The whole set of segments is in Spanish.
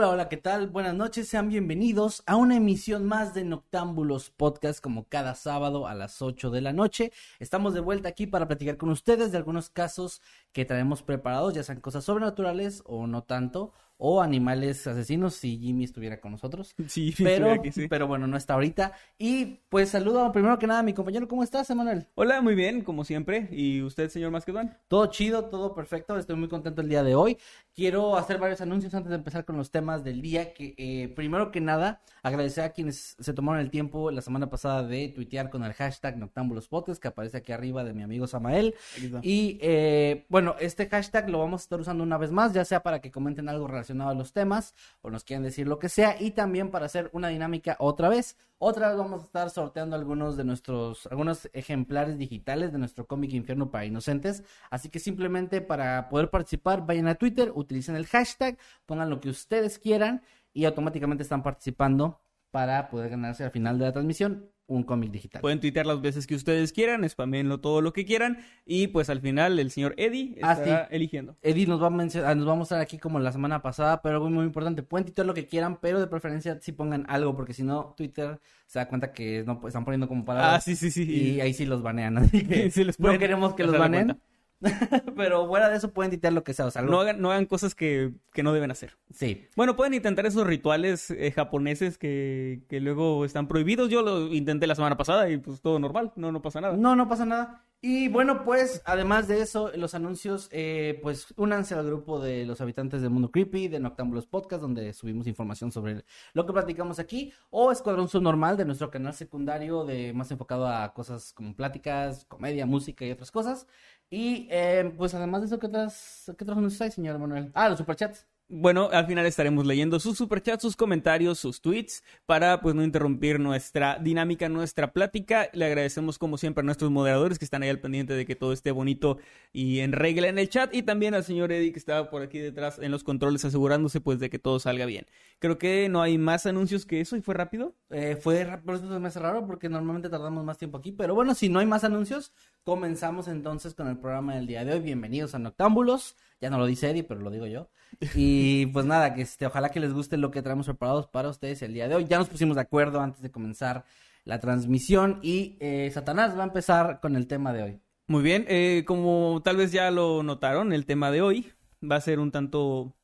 Hola, hola, ¿qué tal? Buenas noches, sean bienvenidos a una emisión más de Noctámbulos Podcast como cada sábado a las 8 de la noche. Estamos de vuelta aquí para platicar con ustedes de algunos casos que traemos preparados, ya sean cosas sobrenaturales o no tanto, o animales asesinos si Jimmy estuviera con nosotros. Sí, Pero, aquí sí. pero bueno, no está ahorita. Y pues saludo primero que nada a mi compañero. ¿Cómo estás, Emanuel? Hola, muy bien, como siempre. ¿Y usted, señor Masquedón? Todo chido, todo perfecto. Estoy muy contento el día de hoy. Quiero hacer varios anuncios antes de empezar con los temas del día. Que eh, primero que nada, agradecer a quienes se tomaron el tiempo la semana pasada de tuitear con el hashtag Noctámbulos Podcast que aparece aquí arriba de mi amigo Samael. Y eh, bueno, este hashtag lo vamos a estar usando una vez más, ya sea para que comenten algo relacionado a los temas o nos quieran decir lo que sea, y también para hacer una dinámica otra vez. Otra vez vamos a estar sorteando algunos de nuestros, algunos ejemplares digitales de nuestro cómic Infierno para Inocentes. Así que simplemente para poder participar, vayan a Twitter, utilicen el hashtag, pongan lo que ustedes quieran y automáticamente están participando para poder ganarse al final de la transmisión un cómic digital. Pueden tuitear las veces que ustedes quieran, spamenlo todo lo que quieran. Y pues al final el señor Eddie Ah, estará sí. eligiendo. Eddie nos va, a mencionar- nos va a mostrar aquí como la semana pasada, pero algo muy importante, pueden tuitear lo que quieran, pero de preferencia sí pongan algo, porque si no, Twitter se da cuenta que no están poniendo como palabras. Ah, sí, sí, sí. Y ahí sí los banean, así que Sí, les no queremos que los baneen. pero fuera de eso pueden tuitear lo que sea, o sea, No hagan, no hagan cosas que, que no deben hacer. Sí. Bueno, pueden intentar esos rituales eh, japoneses que, que luego están prohibidos. Yo lo intenté la semana pasada y pues todo normal, no, no pasa nada. No, no pasa nada. Y bueno, pues, además de eso, los anuncios, eh, pues, únanse al grupo de los habitantes del mundo creepy, de Noctámbulos Podcast, donde subimos información sobre lo que platicamos aquí, o Escuadrón Subnormal, de nuestro canal secundario, de más enfocado a cosas como pláticas, comedia, música y otras cosas. Y, eh, pues, además de eso, ¿qué otras, qué otros anuncios hay, señor Manuel? Ah, los superchats. Bueno, al final estaremos leyendo sus superchats, sus comentarios, sus tweets para pues no interrumpir nuestra dinámica, nuestra plática. Le agradecemos como siempre a nuestros moderadores que están ahí al pendiente de que todo esté bonito y en regla en el chat y también al señor Eddie que estaba por aquí detrás en los controles asegurándose pues de que todo salga bien. Creo que no hay más anuncios que eso y fue rápido. Eh, fue, por eso me hace raro, porque normalmente tardamos más tiempo aquí. Pero bueno, si no hay más anuncios, comenzamos entonces con el programa del día de hoy. Bienvenidos a Noctámbulos. Ya no lo dice Eddie, pero lo digo yo. Y pues nada, que este, ojalá que les guste lo que traemos preparados para ustedes el día de hoy. Ya nos pusimos de acuerdo antes de comenzar la transmisión. Y eh, Satanás va a empezar con el tema de hoy. Muy bien, eh, como tal vez ya lo notaron, el tema de hoy va a ser un tanto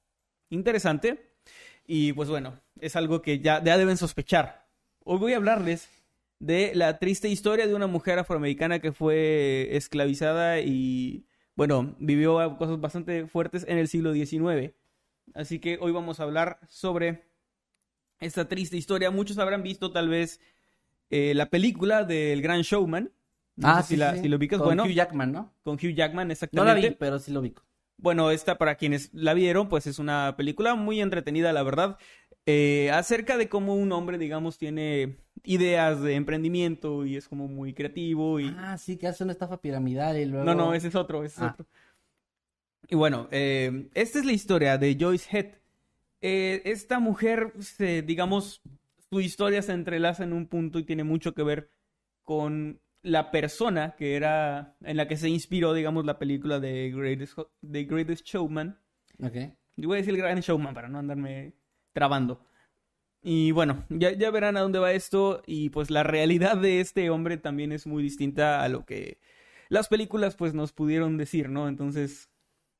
interesante y pues bueno, es algo que ya, ya deben sospechar. Hoy voy a hablarles de la triste historia de una mujer afroamericana que fue esclavizada y bueno, vivió cosas bastante fuertes en el siglo XIX. Así que hoy vamos a hablar sobre esta triste historia. Muchos habrán visto tal vez eh, la película del Gran Showman. No sé si, la, si lo ubicas, Con bueno, Hugh Jackman, ¿no? con Hugh Jackman, No exactamente. la vi, pero sí lo vi. Bueno, esta para quienes la vieron, pues es una película muy entretenida, la verdad, eh, acerca de cómo un hombre, digamos, tiene ideas de emprendimiento y es como muy creativo y... Ah, sí, que hace una estafa piramidal y luego... No, no, ese es otro, ese es Ah. otro. Y bueno, eh, esta es la historia de Joyce Head. Eh, esta mujer, se- digamos, su historia se entrelaza en un punto y tiene mucho que ver con la persona que era, en la que se inspiró, digamos, la película de Greatest, The Greatest Showman. Ok. Yo voy a decir el gran showman para no andarme trabando. Y bueno, ya, ya verán a dónde va esto. Y pues la realidad de este hombre también es muy distinta a lo que las películas pues nos pudieron decir, ¿no? Entonces,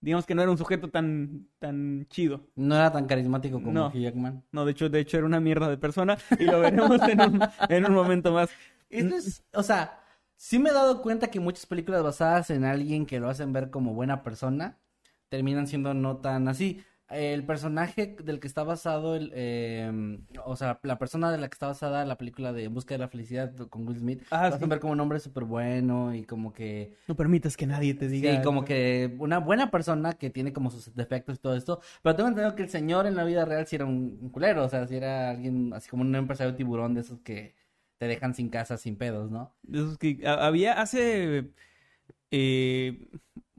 digamos que no era un sujeto tan, tan chido. No era tan carismático como No. Hugh Jackman. No, de hecho, de hecho era una mierda de persona y lo veremos en un, en un momento más. Esto es, o sea, sí me he dado cuenta que muchas películas basadas en alguien que lo hacen ver como buena persona terminan siendo no tan así. El personaje del que está basado, el, eh, o sea, la persona de la que está basada la película de En Busca de la Felicidad con Will Smith, Ah, hacen sí. ver como un hombre súper bueno y como que No permitas que nadie te diga. Sí, como que una buena persona que tiene como sus defectos y todo esto. Pero tengo entendido que el señor en la vida real sí era un, un culero. O sea, sí era alguien así como un empresario tiburón de esos que te dejan sin casa, sin pedos, ¿no? De esos que a- había hace. eh,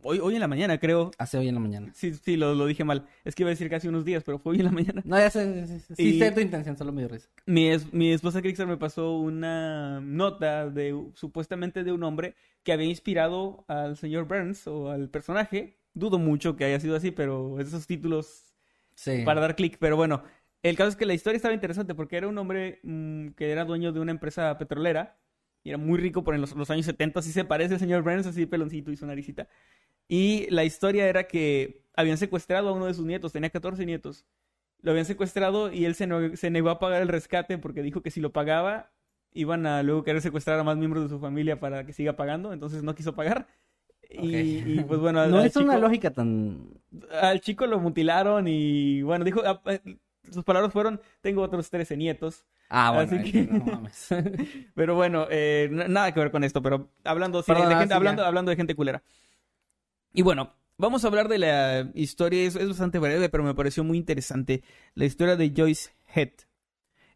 hoy, hoy en la mañana, creo. Hace hoy en la mañana. Sí, sí, lo, lo dije mal. Es que iba a decir casi unos días, pero fue hoy en la mañana. No, ya sé, sí, sí, sí Y- sé tu intención, solo me dio risa. Mi, es- mi esposa Crixer me pasó una nota de supuestamente de un hombre que había inspirado al señor Burns o al personaje. Dudo mucho que haya sido así, pero esos títulos Sí. para dar clic. Pero bueno, el caso es que la historia estaba interesante porque era un hombre mm, que era dueño de una empresa petrolera y era muy rico por en los, los años 70. Así se parece al señor Burns, así peloncito y su naricita. Y la historia era que habían secuestrado a uno de sus nietos, tenía 14 nietos. Lo habían secuestrado y él se, no- se negó a pagar el rescate porque dijo que si lo pagaba iban a luego querer secuestrar a más miembros de su familia para que siga pagando, entonces no quiso pagar. Y, pues bueno, al- no al es una lógica tan... al chico lo mutilaron y bueno, dijo, ah, eh, sus palabras fueron, tengo otros 13 nietos. Ah, bueno, Así que- no mames. Pero bueno, eh, nada que ver con esto, pero hablando, de gente, hablando, hablando de gente culera. Y bueno, vamos a hablar de la historia, es, es bastante breve, pero me pareció muy interesante, la historia de Joyce Head.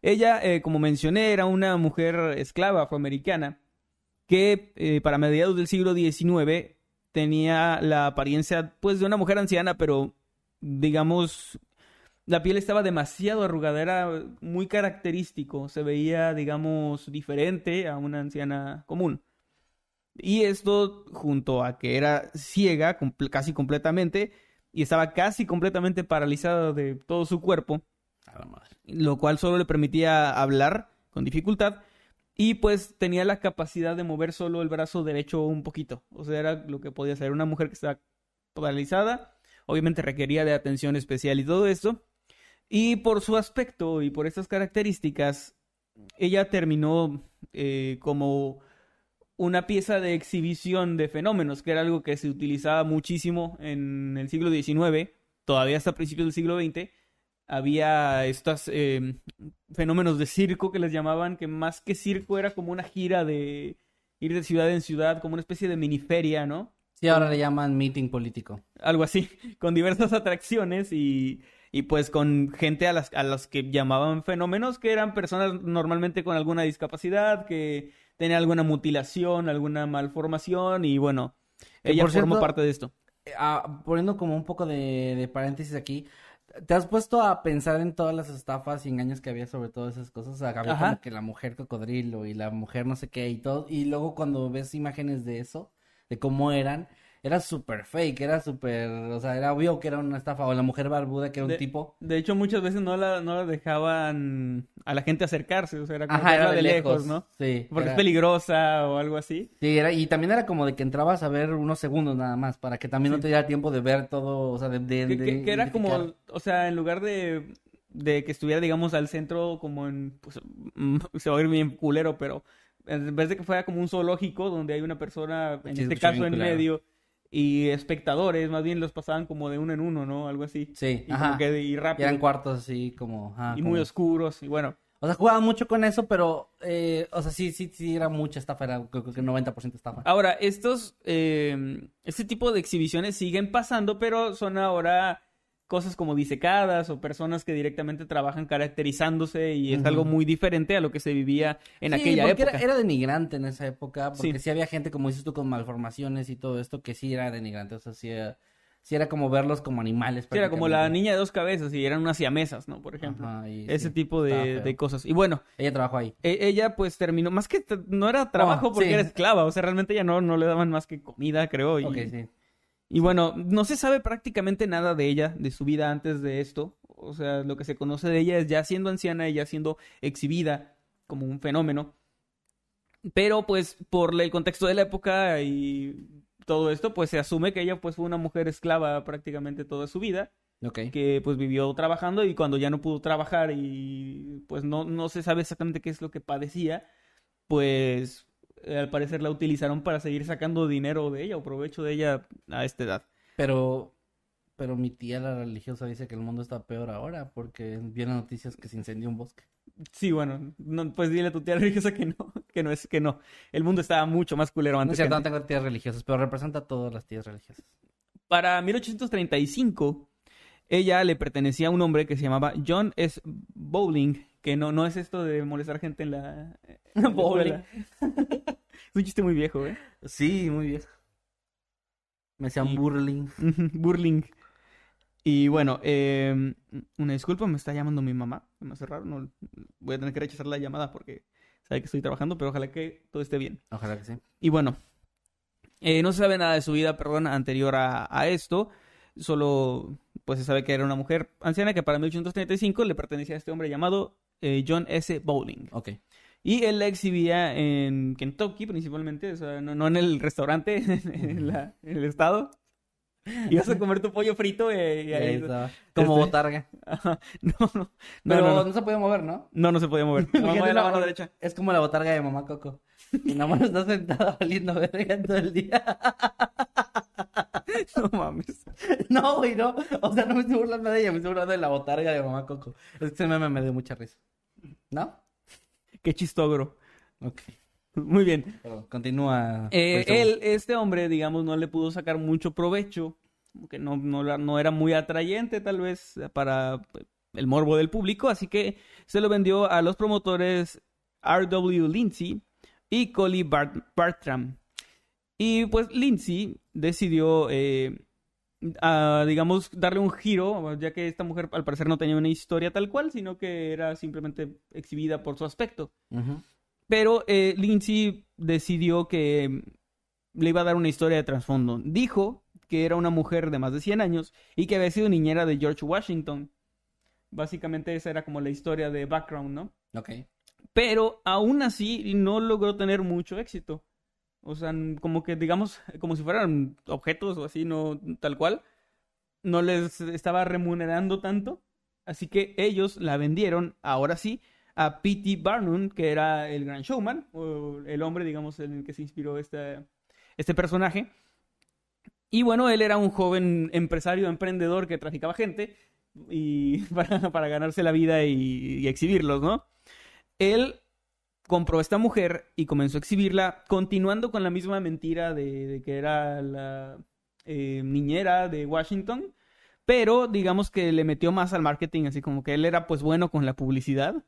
Ella, eh, como mencioné, era una mujer esclava afroamericana que eh, para mediados del siglo XIX tenía la apariencia pues de una mujer anciana, pero digamos la piel estaba demasiado arrugada, era muy característico, se veía digamos diferente a una anciana común. Y esto junto a que era ciega comple- casi completamente y estaba casi completamente paralizada de todo su cuerpo, lo cual solo le permitía hablar con dificultad y pues tenía la capacidad de mover solo el brazo derecho un poquito. O sea, era lo que podía hacer una mujer que estaba paralizada, obviamente requería de atención especial y todo esto. Y por su aspecto y por estas características, ella terminó eh, como una pieza de exhibición de fenómenos, que era algo que se utilizaba muchísimo en el siglo XIX, todavía hasta principios del siglo XX. Había estos eh, fenómenos de circo que les llamaban, que más que circo era como una gira de ir de ciudad en ciudad, como una especie de miniferia, ¿no? Sí, ahora le llaman meeting político. algo así, con diversas atracciones y, y pues con gente a las, a las que llamaban fenómenos, que eran personas normalmente con alguna discapacidad, que tenían alguna mutilación, alguna malformación y bueno, ella por formó cierto, parte de esto. Eh, ah, poniendo como un poco de, de paréntesis aquí, ¿te has puesto a pensar en todas las estafas y engaños que había sobre todas esas cosas? O sea, había como que la mujer cocodrilo y la mujer no sé qué y todo, y luego cuando ves imágenes de eso, de cómo eran, era súper fake, era súper, o sea, era obvio que era una estafa, o la mujer barbuda que era un tipo. De hecho, muchas veces no la, no la dejaban a la gente acercarse, o sea, era como Ajá, era de lejos, lejos, ¿no? Sí. Porque era- es peligrosa o algo así. Sí, era, y también era como de que entrabas a ver unos segundos nada más, para que también no te diera tiempo de ver todo, o sea, de, de, Que, de que- que era como, o sea, en lugar de, de que estuviera, digamos, al centro, como en, pues, mm, se va a ir bien culero, pero en vez de que fuera como un zoológico donde hay una persona, en Sí, este caso en culero. medio, y espectadores, más bien los pasaban como de uno en uno, ¿no? Algo así. Sí, Y ajá. como que, y Y rápido. eran cuartos así como, ajá, y muy oscuros, y bueno. O sea, jugaban mucho con eso, pero, eh, o sea, sí, sí, sí, era mucha estafa, era creo que 90% estafa. Ahora, estos, eh, este tipo de exhibiciones siguen pasando, pero son ahora cosas como disecadas o personas que directamente trabajan caracterizándose y es algo muy diferente a lo que se vivía en Sí, aquella porque época. Era, era denigrante en esa época, porque Sí. sí. había gente, como dices tú, con malformaciones y todo esto, que sí era denigrante, o sea, sí era, sí era como verlos como animales. Sí, era como la niña de dos cabezas y eran unas siamesas, ¿no? Por ejemplo. Ajá, Ese tipo de, cosas. Y bueno, Ella trabajó ahí. e- ella pues terminó, más que no era trabajo Oh, porque era esclava, o sea, realmente ella no, no le daban más que comida, creo. Y, Ok, sí. Y bueno, no se sabe prácticamente nada de ella, de su vida antes de esto. O sea, lo que se conoce de ella es ya siendo anciana y ya siendo exhibida como un fenómeno. Pero pues por el contexto de la época y todo esto, pues se asume que ella pues fue una mujer esclava prácticamente toda su vida, Ok. que pues vivió trabajando y cuando ya no pudo trabajar y pues no, no se sabe exactamente qué es lo que padecía, pues eh, al parecer la utilizaron para seguir sacando dinero de ella o provecho de ella a esta edad. Pero, pero mi tía, la religiosa, dice que el mundo está peor ahora porque vienen noticias que se incendió un bosque. Sí, bueno, no, pues dile a tu tía religiosa que no, que no es que no. El mundo estaba mucho más culero No es antes. que cierto, no antes. tengo tías religiosas, pero representa a todas las tías religiosas. Para 1835, ella le pertenecía a un hombre que se llamaba John S. Bowling, que no, no es esto de molestar gente en la, en la Bowling. es un chiste muy viejo, ¿eh? Sí, muy bien. Me decían Y- burling. Burling. Y bueno, eh, una disculpa, me está llamando mi mamá. Me hace raro, no, voy a tener que rechazar la llamada porque sabe que estoy trabajando, pero ojalá que todo esté bien. Ojalá que sí. Y bueno, eh, no se sabe nada de su vida, perdón, anterior a, a esto. Solo, pues se sabe que era una mujer anciana que para 1835 le pertenecía a este hombre llamado eh, John S. Bowling. Ok. Y él la exhibía en Kentucky principalmente, o sea, no, no en el restaurante, en, la- en el estado. Ibas a comer tu pollo frito eh, y ahí... estaba. Como Este- botarga. Ajá. No, no, Pero no, no, no, se puede mover, ¿no? no, no se podía mover. La mano derecha. Es como la botarga de mamá Coco. Y nada más está sentada valiendo verga todo el día. No mames. No, güey, no. O sea, no me estoy burlando de ella, me estoy burlando de la botarga de mamá Coco. Es que ese meme me dio mucha risa. ¿No? Qué chistogro. Ok. Muy bien. Continúa. Eh, Rachel. él, este hombre, digamos, no le pudo sacar mucho provecho, que no, no, no era muy atrayente tal vez para pues, el morbo del público, así que se lo vendió a los promotores R.W. Lindsay y Bart- Bartram. Y pues Lindsay decidió, eh, a, digamos, darle un giro, ya que esta mujer al parecer no tenía una historia tal cual, sino que era simplemente exhibida por su aspecto. Pero eh, Lindsay decidió que le iba a dar una historia de trasfondo. Dijo que era una mujer de más de 100 años y que había sido niñera de George Washington. Básicamente esa era como la historia de background, ¿no? Ok. Pero aún así no logró tener mucho éxito. O sea, como que digamos, como si fueran objetos o así, no tal cual. No les estaba remunerando tanto. Así que ellos la vendieron, ahora sí, a P.T. Barnum, que era el gran showman, o el hombre, digamos, en el que se inspiró este, este personaje. Y bueno, él era un joven empresario, emprendedor que traficaba gente y para, ganarse la vida y exhibirlos, ¿no? Él compró a esta mujer y comenzó a exhibirla, continuando con la misma mentira de, de que era la eh, niñera de Washington, pero digamos que le metió más al marketing, así como que él era pues bueno con la publicidad.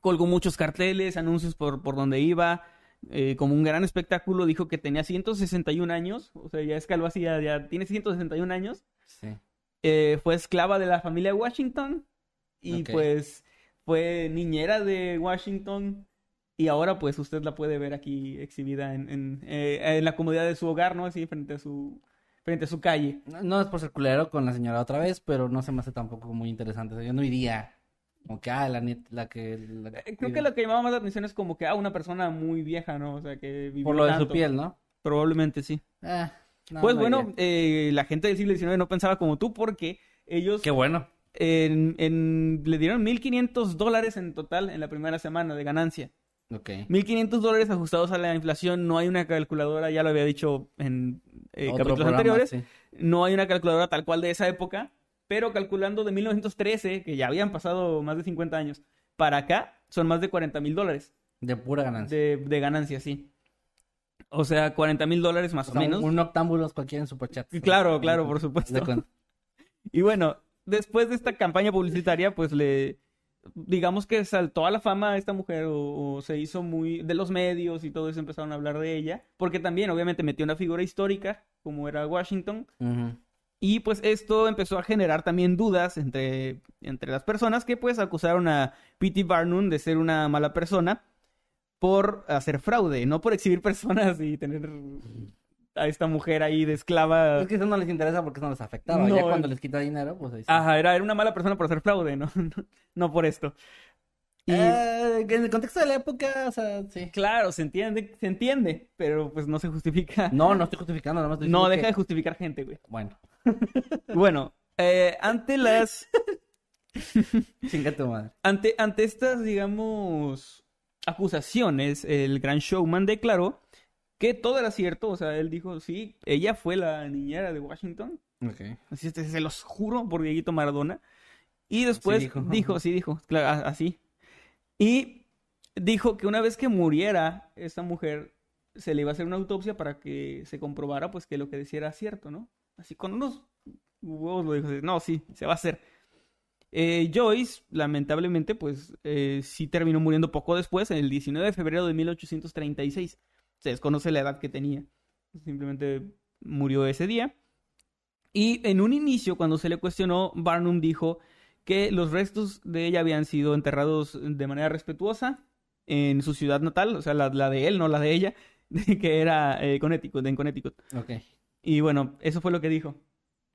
Colgó muchos carteles, anuncios por, por donde iba, eh, como un gran espectáculo, dijo que tenía 161 años, o sea, ya escaló así, ya, ya tiene 161 años, Sí. eh, fue esclava de la familia Washington y pues fue niñera de Washington y ahora pues usted la puede ver aquí exhibida en, en, eh, en la comodidad de su hogar, ¿no? Así frente a su, frente a su calle. No, no es por ser culero con la señora otra vez, pero no se me hace tampoco muy interesante. O sea, yo no iría. Como que, ah, la, que. la Eh, Creo que lo que llamaba más la atención es como que, ah, una persona muy vieja, ¿no? O sea, que vivió Por lo de su piel, ¿no? Probablemente sí. Eh, no, pues no bueno, eh, la gente del siglo XIX no pensaba como tú porque ellos Qué bueno. En- en- le dieron 1.500 dólares en total en la primera semana de ganancia. Ok. 1.500 dólares ajustados a la inflación. No hay una calculadora, ya lo había dicho en eh, capítulos programa, anteriores. sí. No hay una calculadora tal cual de esa época. Pero calculando de 1913, que ya habían pasado más de 50 años, para acá son más de 40 mil dólares De pura ganancia. de, de ganancia, sí. O sea, 40 mil dólares más O o, sea, menos. un, un octámbulos cualquiera en Superchat. Claro, claro, por supuesto. Y bueno, después de esta campaña publicitaria, pues le, digamos que saltó a la fama a esta mujer o, o se hizo muy de los medios y todo eso empezaron a hablar de ella, porque también obviamente metió una figura histórica como era Washington y pues esto empezó a generar también dudas entre, entre las personas que pues acusaron a P.T. Barnum de ser una mala persona por hacer fraude, no por exhibir personas y tener a esta mujer ahí de esclava. Es que eso no les interesa porque eso no les afectaba. No, ya cuando les quita dinero, pues ahí sí. Ajá, era, era una mala persona por hacer fraude, ¿no? No, por esto. Y Eh, en el contexto de la época, o sea, sí. claro, se entiende, se entiende, pero pues no se justifica. No, no estoy justificando, nada más estoy No, deja que- de justificar gente, güey. Bueno, Bueno, eh, ante las chinga tu madre. ante, ante estas, digamos, acusaciones, el gran showman declaró que todo era cierto. O sea, él dijo, sí, ella fue la niñera de Washington. Ok. Así se los juro por Dieguito Maradona. Y después dijo. dijo. sí dijo, claro, así. Y dijo que una vez que muriera esta mujer, se le iba a hacer una autopsia para que se comprobara pues que lo que decía era cierto, ¿no? Así con unos huevos lo dijo, no, sí, se va a hacer. Eh, Joyce, lamentablemente, pues eh, sí terminó muriendo poco después, el 19 de febrero de 1836. Se desconoce la edad que tenía. Simplemente murió ese día. Y en un inicio, cuando se le cuestionó, Barnum dijo que los restos de ella habían sido enterrados de manera respetuosa en su ciudad natal, o sea, la, la de él, no la de ella, que era eh, Connecticut, en Connecticut. Ok. Y bueno, eso fue lo que dijo.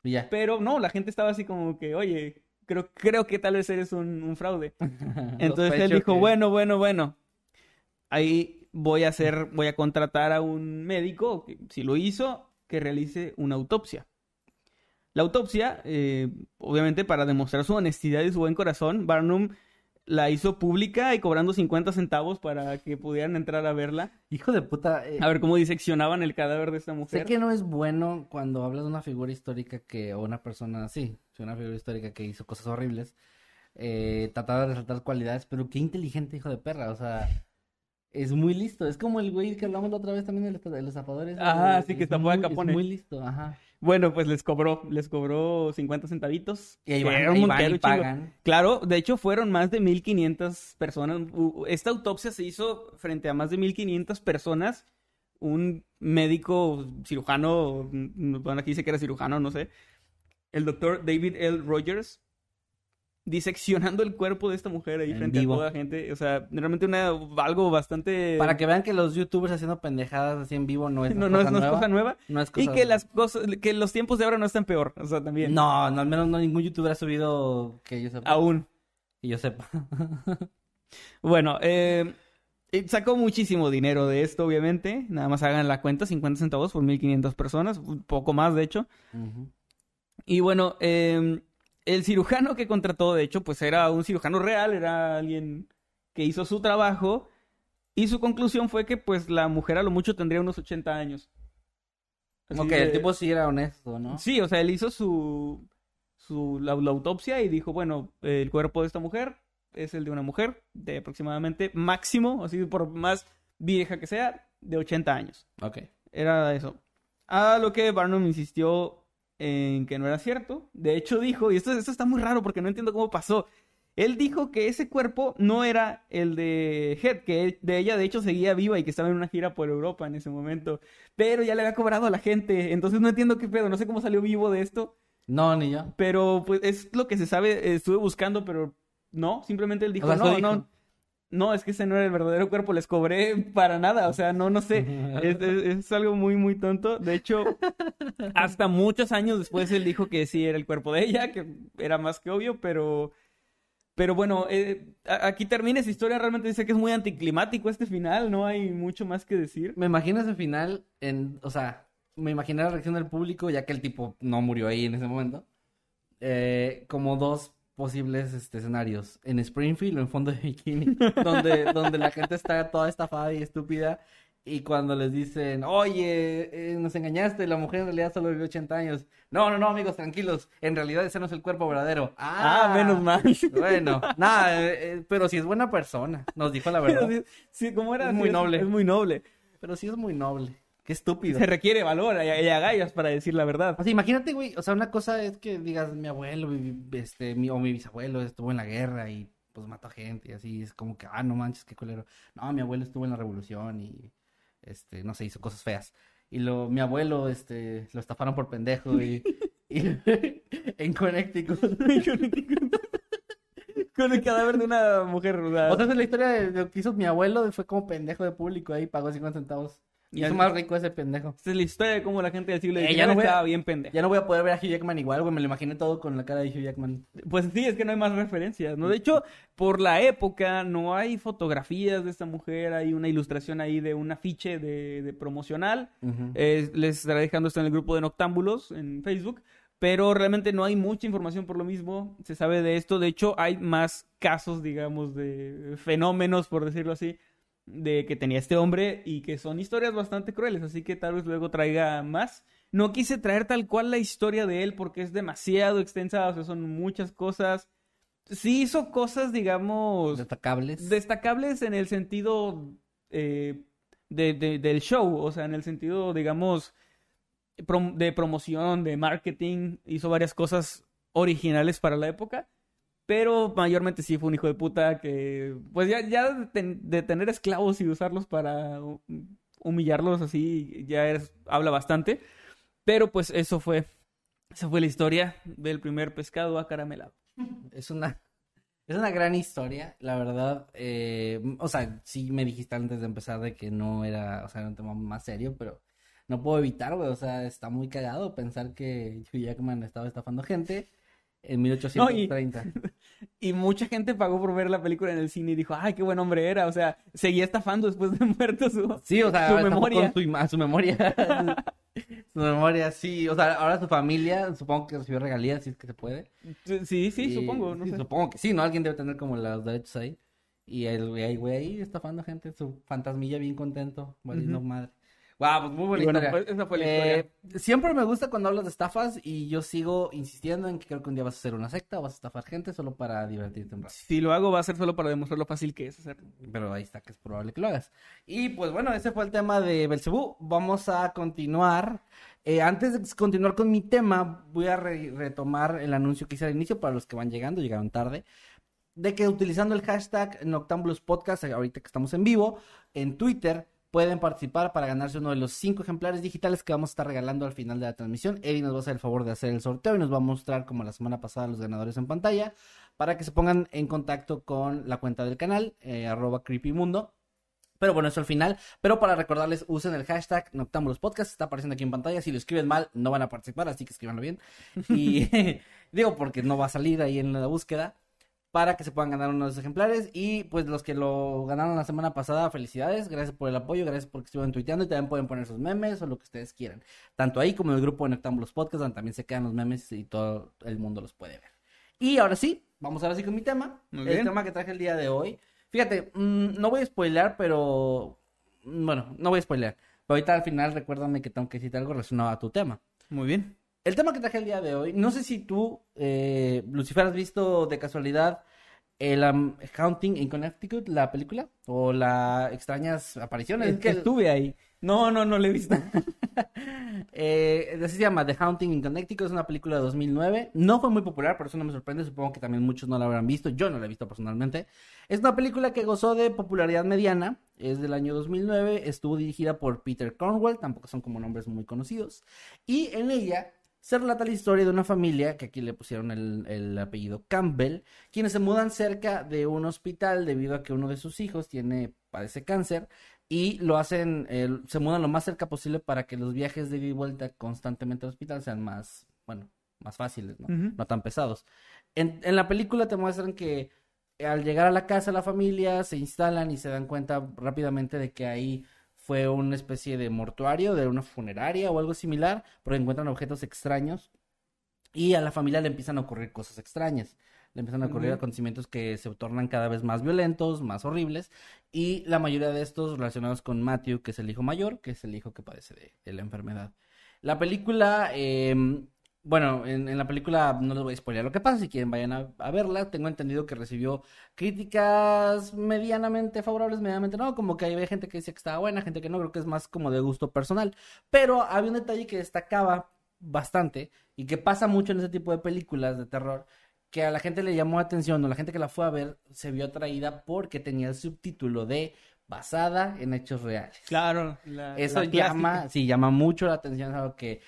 Y ya. Pero no, la gente estaba así como que, oye, creo, creo que tal vez eres un, un fraude. Entonces él dijo, que- bueno, bueno, bueno. Ahí voy a hacer, voy a contratar a un médico, que, si lo hizo, que realice una autopsia. La autopsia, eh, obviamente para demostrar su honestidad y su buen corazón, Barnum la hizo pública y cobrando 50 centavos para que pudieran entrar a verla, Hijo de puta. eh, a ver cómo diseccionaban el cadáver de esta Sé mujer. que no es bueno cuando hablas de una figura histórica que, o una persona así, sí, una figura histórica que hizo cosas horribles, eh, tratar de resaltar cualidades, pero qué inteligente hijo de perra, o sea, es muy listo, es como el güey que hablamos la otra vez también de los, zapadores. Ajá, es- sí, que es tapó a muy- Capone. Es muy listo, ajá. Bueno, pues les cobró, les cobró 50 centavitos. Y ahí que van, un ahí van y pagan. Claro, de hecho fueron más de 1500 personas. Esta autopsia se hizo frente a más de 1500 personas. Un médico cirujano, bueno, aquí dice que era cirujano, no sé. El doctor David L. Rogers diseccionando el cuerpo de esta mujer ahí En frente vivo. a toda la gente. O sea, realmente una, algo bastante... Para que vean que los youtubers haciendo pendejadas así en vivo no es no, no es, cosa no es nueva. cosa nueva. No es Y cosa- que las cosas, que los tiempos de ahora no están peor. O sea, también. No, no, al menos no ningún youtuber ha subido que yo sepa. Aún. Que yo sepa. Bueno, eh, eh, sacó muchísimo dinero de esto, obviamente. Nada más hagan la cuenta, 50 centavos por 1500 personas, un poco más, de hecho. Y bueno, eh, el cirujano que contrató, de hecho, pues era un cirujano real, era alguien que hizo su trabajo. Y su conclusión fue que, pues, la mujer a lo mucho tendría unos 80 años. Así Ok, el tipo sí era honesto, ¿no? Sí, o sea, él hizo su, su la, la autopsia y dijo, bueno, el cuerpo de esta mujer es el de una mujer de aproximadamente máximo, así por más vieja que sea, de 80 años. Ok. Era eso. A lo que Barnum insistió en que no era cierto. De hecho dijo, y esto, esto está muy raro porque no entiendo cómo pasó. Él dijo que ese cuerpo no era el de Head, que de ella de hecho seguía viva y que estaba en una gira por Europa en ese momento. Pero ya le había cobrado a la gente. Entonces no entiendo qué pedo, no sé cómo salió vivo de esto. No, ni yo. Pero pues es lo que se sabe, estuve buscando, pero no, simplemente él dijo, O sea, no, dijo. no, no, es que ese no era el verdadero cuerpo, les cobré para nada, o sea, no, no sé, es, es- es algo muy, muy tonto. De hecho, hasta muchos años después él dijo que sí era el cuerpo de ella, que era más que obvio, pero, pero bueno, eh, aquí termina esa historia, realmente dice que es muy anticlimático este final, no hay mucho más que decir. Me imagino ese final en, o sea, me imaginé la reacción del público, ya que el tipo no murió ahí en ese momento. eh, como dos posibles este, escenarios, en Springfield o en fondo de bikini, donde, donde la gente está toda estafada y estúpida. Y cuando les dicen, oye, eh, nos engañaste, la mujer en realidad solo vivió 80 años. No, no, no, amigos, tranquilos. En realidad ese no es el cuerpo verdadero. Ah, menos mal. Bueno, nada, eh, eh, pero si es buena persona, nos dijo la verdad. Es Sí, muy noble. Es muy noble. Pero sí es muy noble. Qué estúpido. Se requiere valor y, y agallas para decir la verdad. O sea, imagínate, güey, o sea, una cosa es que digas, mi abuelo, mi- este, mi, o mi bisabuelo estuvo en la guerra y pues mató a gente y así, es como que, ah, no manches, qué culero. No, mi abuelo estuvo en la revolución y, este, no sé, hizo cosas feas. Y lo, mi abuelo, este, lo estafaron por pendejo y, y en Connecticut. Con el cadáver de una mujer. O sea, O sea, la historia de lo que hizo mi abuelo, fue como pendejo de público ahí, pagó 50 centavos. Y es más rico ese pendejo. Esta es la historia de cómo la gente del siglo Eh, ya no voy estaba bien pendeja. Ya no voy a poder ver a Hugh Jackman igual, güey. Me lo imaginé todo con la cara de Hugh Jackman. Pues sí, es que no hay más referencias, ¿no? De hecho, por la época no hay fotografías de esta mujer, hay una ilustración ahí de un afiche de, de promocional. Eh, les estaré dejando esto en el grupo de Noctámbulos en Facebook. Pero realmente no hay mucha información por lo mismo. Se sabe de esto. De hecho, hay más casos, digamos, de fenómenos, por decirlo así, de que tenía este hombre y que son historias bastante crueles. Así que tal vez luego traiga más. No quise traer tal cual la historia de él porque es demasiado extensa. O sea, son muchas cosas. Sí hizo cosas, digamos, Destacables. destacables en el sentido eh, de- de- del show, o sea, en el sentido, digamos, prom- de promoción, de marketing, hizo varias cosas originales para la época, pero mayormente sí fue un hijo de puta que, pues ya, ya de, ten- de tener esclavos y usarlos para hu- humillarlos así, ya es- habla bastante, pero pues eso fue, esa fue la historia del primer pescado acaramelado. Es una, es una gran historia, la verdad. eh, o sea, sí me dijiste antes de empezar de que no era, o sea, era un tema más serio, pero no puedo evitar, güey. O sea, está muy cagado pensar que Hugh Jackman estaba estafando gente en 1830. Y mucha gente pagó por ver la película en el cine y dijo, ay, qué buen hombre era. O sea, seguía estafando después de muerto su... Sí, o sea, Su memoria. con su, memoria. su memoria, sí. O sea, ahora su familia, supongo que recibió regalías, si es que se puede. Sí, sí, Y- supongo, no sí, sé. Supongo que sí, ¿no? Alguien debe tener como los derechos ahí. Y el güey ahí, güey, ahí estafando gente, su fantasmilla bien contento, valiendo madre. Guau, pues muy buena Y bueno, historia. pues, esa fue la Eh, siempre me gusta cuando hablas de estafas y yo sigo insistiendo en que creo que un día vas a hacer una secta o vas a estafar gente solo para divertirte un rato. Si lo hago va a ser solo para demostrar lo fácil que es hacerlo. Pero ahí está que es probable que lo hagas. Y pues bueno, ese fue el tema de Belcebú. Vamos a continuar. Eh, antes de continuar con mi tema, voy a re- retomar el anuncio que hice al inicio para los que van llegando, llegaron tarde. De que utilizando el hashtag Noctambulus Podcast, ahorita que estamos en vivo, en Twitter, pueden participar para ganarse uno de los cinco ejemplares digitales que vamos a estar regalando al final de la transmisión. Eddie nos va a hacer el favor de hacer el sorteo y nos va a mostrar, como la semana pasada, los ganadores en pantalla para que se pongan en contacto con la cuenta del canal, eh, arroba creepymundo. Pero bueno, eso al final. Pero para recordarles, usen el hashtag Noctámbulos Podcast. Está apareciendo aquí en pantalla. Si lo escriben mal, no van a participar, así que escríbanlo bien. Y digo, porque no va a salir ahí en la búsqueda. Para que se puedan ganar unos ejemplares. Y pues los que lo ganaron la semana pasada, felicidades. Gracias por el apoyo. Gracias porque estuvieron tuiteando. Y también pueden poner sus memes o lo que ustedes quieran. Tanto ahí como en el grupo de Noctámbulos Podcast, donde también se quedan los memes y todo el mundo los puede ver. Y ahora sí, vamos ahora sí con mi tema. Muy el bien. tema que traje el día de hoy. Fíjate, mm, no voy a spoilear, pero. mm, Bueno, no voy a spoilear. Pero ahorita al final recuérdame que tengo que decirte algo relacionado a tu tema. Muy bien. El tema que traje el día de hoy, no sé si tú, eh, Lucifer, has visto de casualidad el um, Haunting in Connecticut, la película, o las extrañas apariciones. Es que estuve ahí. No, no, no le he visto. Eh, así se llama The Haunting in Connecticut, es una película de 2009. No fue muy popular, por eso no me sorprende. Supongo que también muchos no la habrán visto. Yo no la he visto personalmente. Es una película que gozó de popularidad mediana. Es del año 2009. Estuvo dirigida por Peter Cornwell. Tampoco son como nombres muy conocidos. Y en ella se relata la historia de una familia, que aquí le pusieron el, el apellido Campbell, quienes se mudan cerca de un hospital debido a que uno de sus hijos tiene, padece cáncer y lo hacen, eh, se mudan lo más cerca posible para que los viajes de ida y vuelta constantemente al hospital sean más, bueno, más fáciles, ¿no? No tan pesados. En, en la película te muestran que al llegar a la casa la familia se instalan y se dan cuenta rápidamente de que ahí fue una especie de mortuario, de una funeraria o algo similar, porque encuentran objetos extraños y a la familia le empiezan a ocurrir cosas extrañas. Le empiezan a ocurrir acontecimientos que se tornan cada vez más violentos, más horribles, y la mayoría de estos relacionados con Matthew, que es el hijo mayor, que es el hijo que padece de, de la enfermedad. La película, eh, bueno, en, en la película no les voy a spoiler lo que pasa, si quieren vayan a, a verla. Tengo entendido que recibió críticas medianamente favorables, medianamente no, como que había gente que decía que estaba buena, gente que no, creo que es más como de gusto personal. Pero había un detalle que destacaba bastante y que pasa mucho en ese tipo de películas de terror, que a la gente le llamó la atención o la gente que la fue a ver se vio atraída porque tenía el subtítulo de basada en hechos reales. Claro. la- Eso la llama, sí, llama mucho la atención, es algo que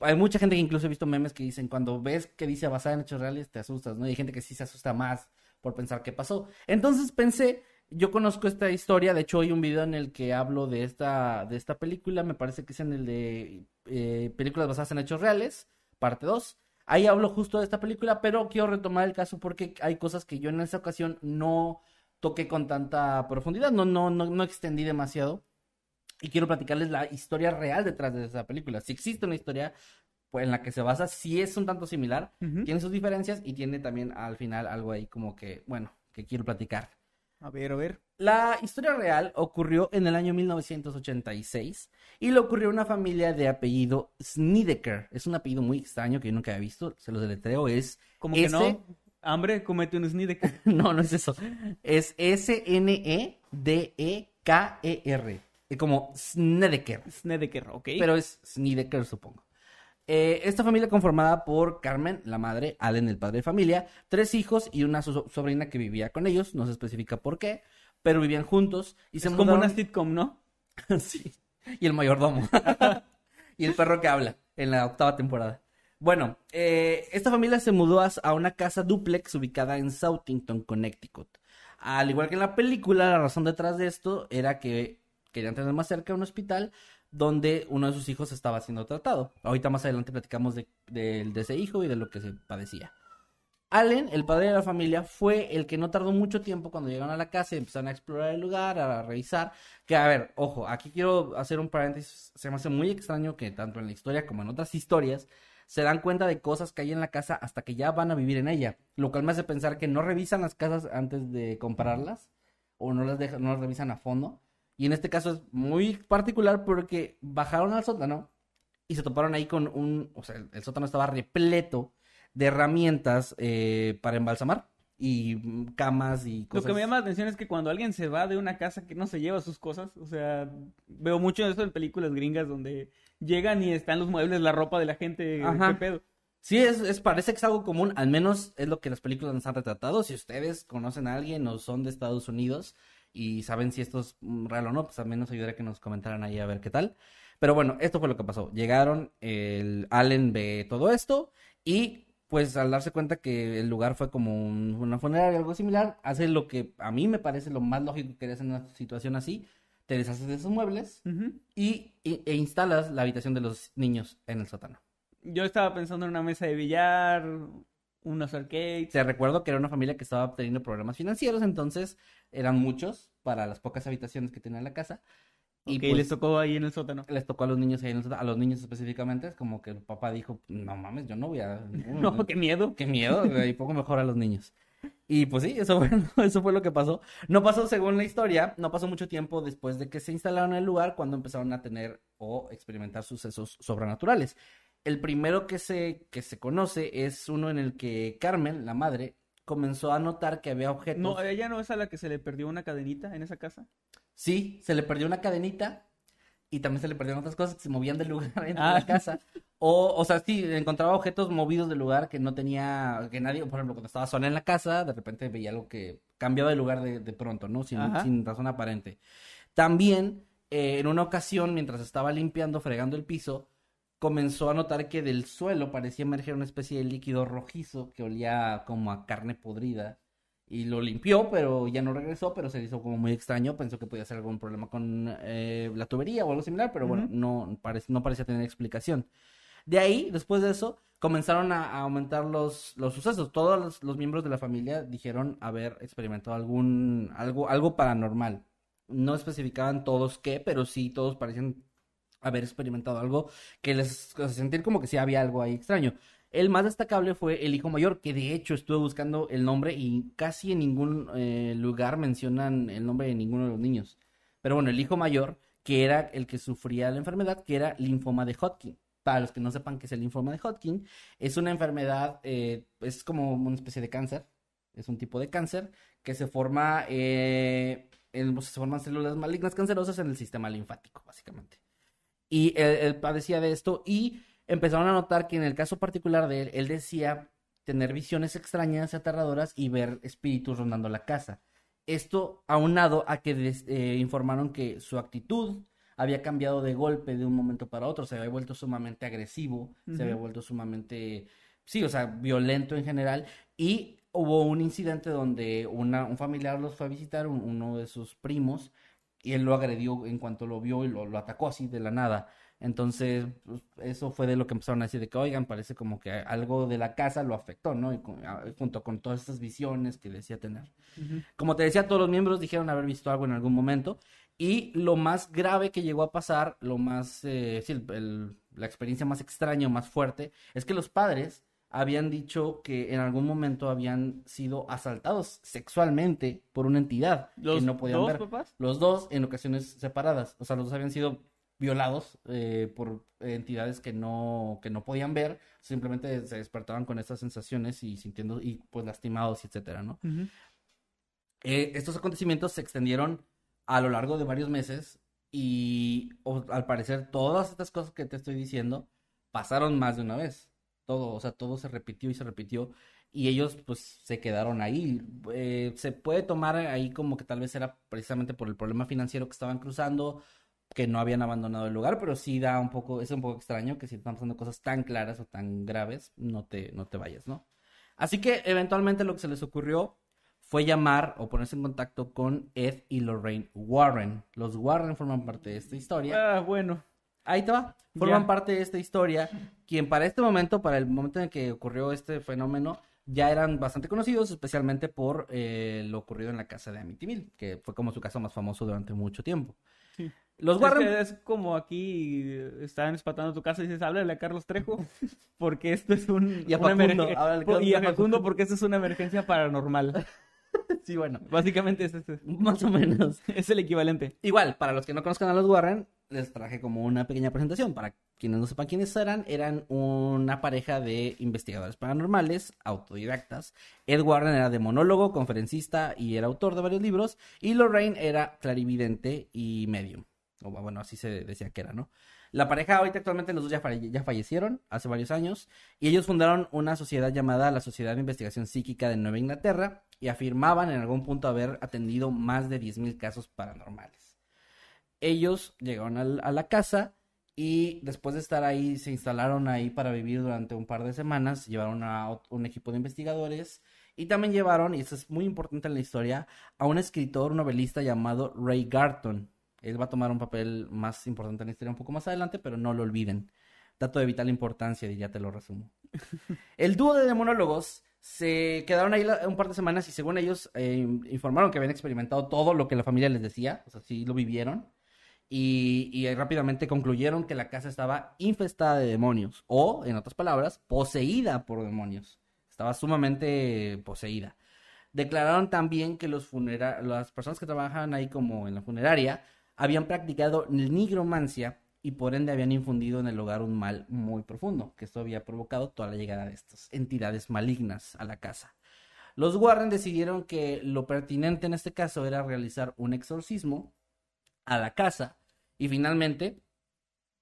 hay mucha gente que incluso he visto memes que dicen cuando ves que dice basada en hechos reales te asustas, ¿no? Y hay gente que sí se asusta más por pensar qué pasó. Entonces pensé Yo conozco esta historia, de hecho hay un video en el que hablo de esta, de esta película, me parece que es en el de eh, películas basadas en hechos reales, parte 2. Ahí hablo justo de esta película, pero quiero retomar el caso porque hay cosas que yo en esa ocasión no toqué con tanta profundidad, no, no, no, no extendí demasiado. Y quiero platicarles la historia real detrás de esa película. Si existe una historia pues, en la que se basa, si es un tanto similar, tiene sus diferencias y tiene también al final algo ahí como que, bueno, que quiero platicar. A ver, a ver. La historia real ocurrió en el año 1986 y le ocurrió a una familia de apellido Snedeker. Es un apellido muy extraño que yo nunca había visto, se los deletreo, es Como que no. Hambre, comete un Snideker. no, no es eso. Es S-N-E-D-E-K-E-R. Como Snedeker. Snedeker, ok. Pero es Snedeker, supongo. Eh, esta familia conformada por Carmen, la madre, Allen, el padre de familia, tres hijos y una so- sobrina que vivía con ellos, no se especifica por qué, pero vivían juntos y se es como mudaron- una sitcom, ¿no? sí. Y el mayordomo. y el perro que habla en la octava temporada. Bueno, eh, esta familia se mudó a, a una casa duplex ubicada en Southington, Connecticut. Al igual que en la película, la razón detrás de esto era que querían tener más cerca un hospital donde uno de sus hijos estaba siendo tratado. Ahorita más adelante platicamos de, de- ese hijo y de lo que se padecía. Allen, el padre de la familia, fue el que no tardó mucho tiempo cuando llegaron a la casa y empezaron a explorar el lugar, a revisar. Que, a ver, ojo, aquí quiero hacer un paréntesis. Se me hace muy extraño que tanto en la historia como en otras historias se dan cuenta de cosas que hay en la casa hasta que ya van a vivir en ella. Lo cual me hace pensar que no revisan las casas antes de comprarlas o no las, dejan, no las revisan a fondo. Y en este caso es muy particular porque bajaron al sótano y se toparon ahí con un, o sea, el, el sótano estaba repleto de herramientas eh, para embalsamar y mm, camas y Lo cosas. que me llama la atención es que cuando alguien se va de una casa que no se lleva sus cosas, o sea, veo mucho de eso en películas gringas donde llegan y están los muebles, la ropa de la gente, Ajá. qué pedo. Sí, es, es- parece que es algo común, al menos es lo que las películas nos han retratado. Si ustedes conocen a alguien o son de Estados Unidos y saben si esto es mm, real o no, pues al menos ayudaría que nos comentaran ahí a ver qué tal. Pero bueno, esto fue lo que pasó. Llegaron, el Allen ve todo esto y pues al darse cuenta que el lugar fue como un- una funeraria o algo similar, hace lo que a mí me parece lo más lógico que hacer en una situación así. Te deshaces de esos muebles y- e instalas la habitación de los niños en el sótano. Yo estaba pensando en una mesa de billar, unos arcades. Te recuerdo que era una familia que estaba teniendo problemas financieros, entonces eran muchos para las pocas habitaciones que tenía la casa. Y pues, les tocó ahí en el sótano. les tocó a los niños ahí en el sótano, a los niños específicamente, es como que el papá dijo, no mames, yo no voy a... No, qué miedo. Qué miedo, y poco mejor a los niños. Y pues sí, eso fue, eso fue lo que pasó. No pasó según la historia, no pasó mucho tiempo después de que se instalaron en el lugar cuando empezaron a tener o experimentar sucesos sobrenaturales. El primero que se, que se conoce es uno en el que Carmen, la madre, comenzó a notar que había objetos. No, ella no es a la que se le perdió una cadenita en esa casa. Sí, se le perdió una cadenita y también se le perdieron otras cosas que se movían del lugar Ah. de la casa. O, o sea, sí, encontraba objetos movidos del lugar que no tenía, que nadie, por ejemplo, cuando estaba sola en la casa, de repente veía algo que cambiaba de lugar de, de pronto, ¿no? Sin, sin razón aparente. También, eh, en una ocasión, mientras estaba limpiando, fregando el piso, comenzó a notar que del suelo parecía emerger una especie de líquido rojizo que olía como a carne podrida. Y lo limpió, pero ya no regresó, pero se le hizo como muy extraño. Pensó que podía ser algún problema con eh, la tubería o algo similar, pero bueno, no, parecía tener explicación. De ahí, después de eso, comenzaron a, a aumentar los, los sucesos. Todos los, los miembros de la familia dijeron haber experimentado algún, algo, algo paranormal. No especificaban todos qué, pero sí todos parecían haber experimentado algo que les hace sentir como que sí había algo ahí extraño. El más destacable fue el hijo mayor, que de hecho estuve buscando el nombre y casi en ningún eh, lugar mencionan el nombre de ninguno de los niños. Pero bueno, el hijo mayor, que era el que sufría la enfermedad, que era linfoma de Hodgkin. Para los que no sepan qué es el linfoma de Hodgkin, es una enfermedad, eh, es como una especie de cáncer, es un tipo de cáncer que se forma, eh, en- pues, se forman células malignas cancerosas en el sistema linfático, básicamente. Y él, él padecía de esto y empezaron a notar que en el caso particular de él, él decía tener visiones extrañas, aterradoras y ver espíritus rondando la casa. Esto aunado a que des- eh, informaron que su actitud había cambiado de golpe de un momento para otro, se había vuelto sumamente agresivo, se había vuelto sumamente, sí, o sea, violento en general y hubo un incidente donde una, un familiar los fue a visitar, un- uno de sus primos, y él lo agredió en cuanto lo vio y lo, lo atacó así de la nada. Entonces, pues, eso fue de lo que empezaron a decir de que, oigan, parece como que algo de la casa lo afectó, ¿no? Y con- a- junto con todas estas visiones que decía tener. Como te decía, todos los miembros dijeron haber visto algo en algún momento. Y lo más grave que llegó a pasar, lo más, eh, sí, el- el- la experiencia más extraña, más fuerte, es que los padres habían dicho que en algún momento habían sido asaltados sexualmente por una entidad ¿Los que no podían dos ver. papás? Los dos en ocasiones separadas. O sea, los dos habían sido violados eh, por entidades que no, que no podían ver. Simplemente se despertaban con estas sensaciones y sintiendo, y pues lastimados, etcétera, ¿no? Eh, estos acontecimientos se extendieron a lo largo de varios meses y o- al parecer todas estas cosas que te estoy diciendo pasaron más de una vez. Todo, o sea, todo se repitió y se repitió y ellos pues se quedaron ahí. Eh, se puede tomar ahí como que tal vez era precisamente por el problema financiero que estaban cruzando, que no habían abandonado el lugar, pero sí da un poco, es un poco extraño que si están pasando cosas tan claras o tan graves, no te, no te vayas, ¿no? Así que eventualmente lo que se les ocurrió fue llamar o ponerse en contacto con Ed y Lorraine Warren. Los Warren forman parte de esta historia. Ah, bueno. Ahí te va. Forman Ya. parte de esta historia, quien para este momento, para el momento en que ocurrió este fenómeno, ya eran bastante conocidos, especialmente por eh, lo ocurrido en la casa de Amityville, que fue como su caso más famoso durante mucho tiempo. Sí. Los Es, Warren... que es como aquí eh, están espatando tu casa y dices, háblale a Carlos Trejo, porque esto es un... Y a Facundo, emergen- Y a. Facundo porque esto es una emergencia paranormal. Sí, bueno, Básicamente es, es- más o menos. es el equivalente. Igual, para los que no conozcan a los Warren, les traje como una pequeña presentación. Para quienes no sepan quiénes eran, eran una pareja de investigadores paranormales, autodidactas. Ed Warren era demonólogo, conferencista y era autor de varios libros. Y Lorraine era clarividente y medium. O bueno, así se decía que era, ¿no? La pareja ahorita actualmente los dos ya, ya fallecieron hace varios años y ellos fundaron una sociedad llamada la Sociedad de Investigación Psíquica de Nueva Inglaterra y afirmaban en algún punto haber atendido más de 10.000 casos paranormales. Ellos llegaron al- a la casa y después de estar ahí se instalaron ahí para vivir durante un par de semanas, llevaron a un equipo de investigadores y también llevaron, y eso es muy importante en la historia, a un escritor, un novelista llamado Ray Garton. Él va a tomar un papel más importante en la historia un poco más adelante, pero no lo olviden. Dato de vital importancia, y ya te lo resumo. El dúo de demonólogos se quedaron ahí un par de semanas y según ellos eh, informaron que habían experimentado todo lo que la familia les decía, o sea, sí lo vivieron. Y, rápidamente concluyeron que la casa estaba infestada de demonios, o, en otras palabras, poseída por demonios. Estaba sumamente poseída. Declararon también que los las personas que trabajaban ahí como en la funeraria habían practicado nigromancia y por ende habían infundido en el lugar un mal muy profundo, que esto había provocado toda la llegada de estas entidades malignas a la casa. Los Warren decidieron que lo pertinente en este caso era realizar un exorcismo a la casa y finalmente,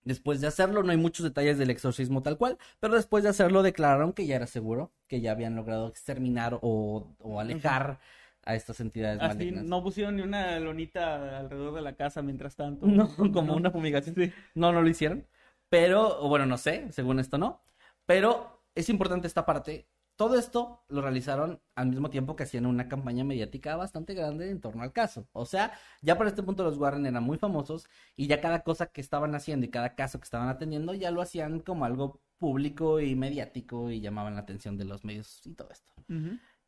después de hacerlo, no hay muchos detalles del exorcismo tal cual, pero después de hacerlo declararon que ya era seguro, que ya habían logrado exterminar o, o alejar a estas entidades Así malignas. no pusieron ni una lonita alrededor de la casa mientras tanto. No, como No. una fumigación. No, no lo hicieron. Pero, bueno, no sé, según esto no. Pero es importante esta parte. Todo esto lo realizaron al mismo tiempo que hacían una campaña mediática bastante grande en torno al caso. O sea, ya para este punto los Warren eran muy famosos y ya cada cosa que estaban haciendo y cada caso que estaban atendiendo ya lo hacían como algo público y mediático y llamaban la atención de los medios y todo esto.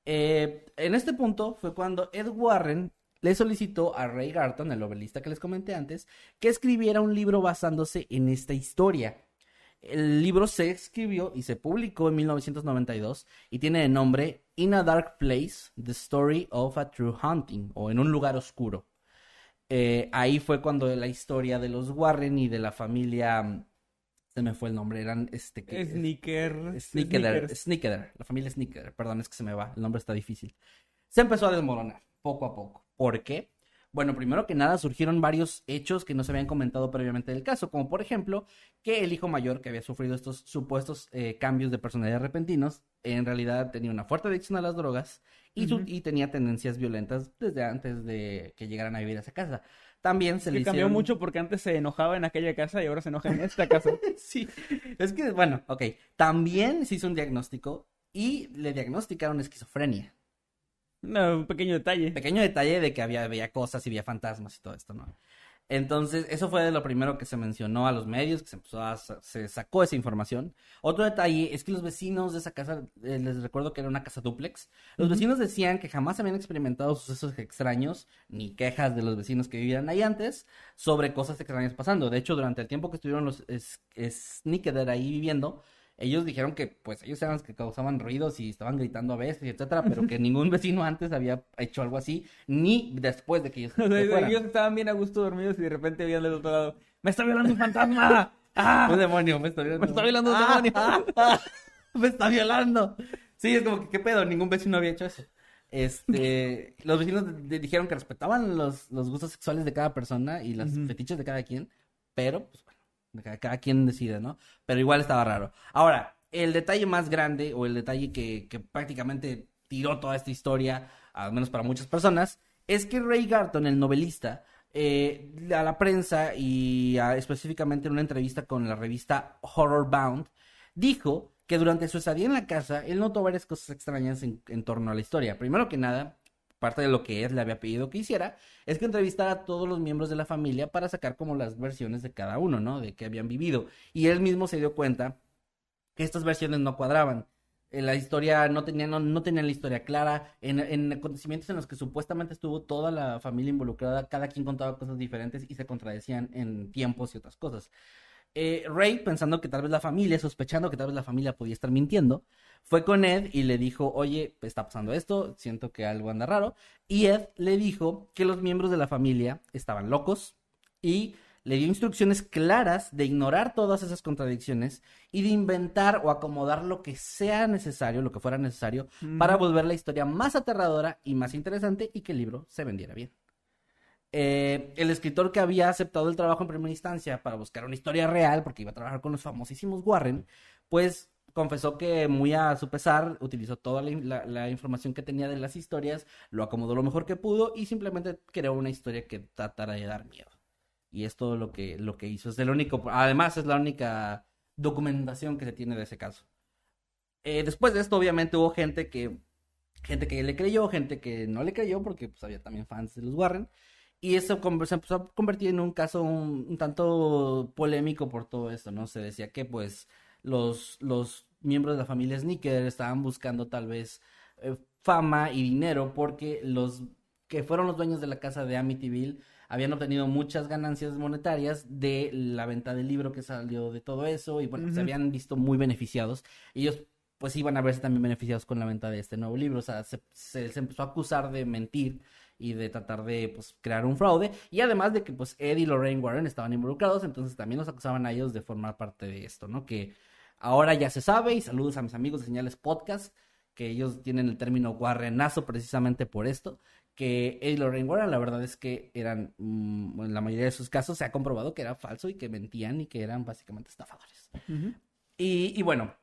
Eh, en este punto fue cuando Ed Warren le solicitó a Ray Garton, el novelista que les comenté antes, que escribiera un libro basándose en esta historia. El libro se escribió y se publicó en 1992 y tiene el nombre In a Dark Place, The Story of a True Hunting, o En un lugar oscuro. Eh, ahí fue cuando la historia de los Warren y de la familia... mm, Se me fue el nombre, eran este... que- Sneaker. Sneaker. Sneaker, la familia Sneaker, perdón, es que se me va, el nombre está difícil. Se empezó a desmoronar poco a poco. ¿Por qué? Bueno, primero que nada surgieron varios hechos que no se habían comentado previamente del caso, como por ejemplo que el hijo mayor que había sufrido estos supuestos eh, cambios de personalidad repentinos, en realidad tenía una fuerte adicción a las drogas y, su- Ujú. y tenía tendencias violentas desde antes de que llegaran a vivir a esa casa. También se le Que cambió hicieron... mucho porque antes se enojaba en aquella casa y ahora se enoja en esta casa. Sí, es que, bueno, ok. También se hizo un diagnóstico y le diagnosticaron esquizofrenia. No, un pequeño detalle. Pequeño detalle de que había, había cosas y había fantasmas y todo esto, ¿no? Entonces, eso fue de lo primero que se mencionó a los medios, que se empezó a, se sacó esa información. Otro detalle es que los vecinos de esa casa, eh, les recuerdo que era una casa duplex, los vecinos decían que jamás habían experimentado sucesos extraños, ni quejas de los vecinos que vivían ahí antes, sobre cosas extrañas pasando. De hecho, durante el tiempo que estuvieron los Sneaker ahí viviendo, ellos dijeron que pues ellos eran los que causaban ruidos y estaban gritando a veces, etcétera, pero que ningún vecino antes había hecho algo así, ni después de que ellos Ellos estaban bien a gusto dormidos y de repente veían del otro lado, ¡me está violando un fantasma! ¡Ah! Un demonio, me está violando. Me está violando un ah, demonio. Ah, me está violando. Sí, es como que, ¿qué pedo? Ningún vecino había hecho eso. Este, los vecinos dijeron que respetaban los, los gustos sexuales de cada persona y las fetiches de cada quien, pero pues cada quien decide, ¿no? Pero igual estaba raro. Ahora, el detalle más grande o el detalle que, prácticamente tiró toda esta historia, al menos para muchas personas, es que Ray Garton, el novelista, eh, a la prensa y específicamente en una entrevista con la revista Horror Bound, dijo que durante su estadía en la casa, él notó varias cosas extrañas en torno a la historia. Primero que nada, parte de lo que Ed le había pedido que hiciera, es que entrevistara a todos los miembros de la familia para sacar como las versiones de cada uno, ¿no? De qué habían vivido. Y él mismo se dio cuenta que estas versiones no cuadraban. La historia no tenían, no, no tenían la historia clara. En, en, acontecimientos en los que supuestamente estuvo toda la familia involucrada, cada quien contaba cosas diferentes y se contradecían en tiempos y otras cosas. Eh, Ray, pensando que tal vez la familia, sospechando que tal vez la familia podía estar mintiendo, fue con Ed y le dijo, oye, está pasando esto, siento que algo anda raro. Y Ed le dijo que los miembros de la familia estaban locos y le dio instrucciones claras de ignorar todas esas contradicciones y de inventar o acomodar lo que sea necesario, lo que fuera necesario, para volver la historia más aterradora y más interesante y que el libro se vendiera bien. Eh, el escritor que había aceptado el trabajo en primera instancia para buscar una historia real, porque iba a trabajar con los famosísimos Warren, pues confesó que muy a su pesar utilizó toda la, información que tenía de las historias, lo acomodó lo mejor que pudo y simplemente creó una historia que tratara de dar miedo. Y es todo lo que, lo que hizo. Es el único, además es la única documentación que se tiene de ese caso. Eh, después de esto, obviamente, hubo gente que, gente que le creyó, gente que no le creyó, porque pues, había también fans de los Warren. Y eso se empezó a convertir en un caso un, tanto polémico por todo esto, ¿no? Se decía que pues los, los miembros de la familia Sneaker estaban buscando tal vez eh, fama y dinero porque los que fueron los dueños de la casa de Amityville habían obtenido muchas ganancias monetarias de la venta del libro que salió de todo eso y bueno, se habían visto muy beneficiados. Ellos pues iban a verse también beneficiados con la venta de este nuevo libro, o sea, se, se empezó a acusar de mentir y de tratar de pues, crear un fraude. Y además de que pues Ed y Lorraine Warren estaban involucrados, entonces también los acusaban a ellos de formar parte de esto, ¿no? Que ahora ya se sabe, y saludos a mis amigos de Señales Podcast, que ellos tienen el término Warrenazo precisamente por esto, que Ed y Lorraine Warren la verdad es que eran, mm, en la mayoría de sus casos se ha comprobado que era falso y que mentían y que eran básicamente estafadores. y, y bueno,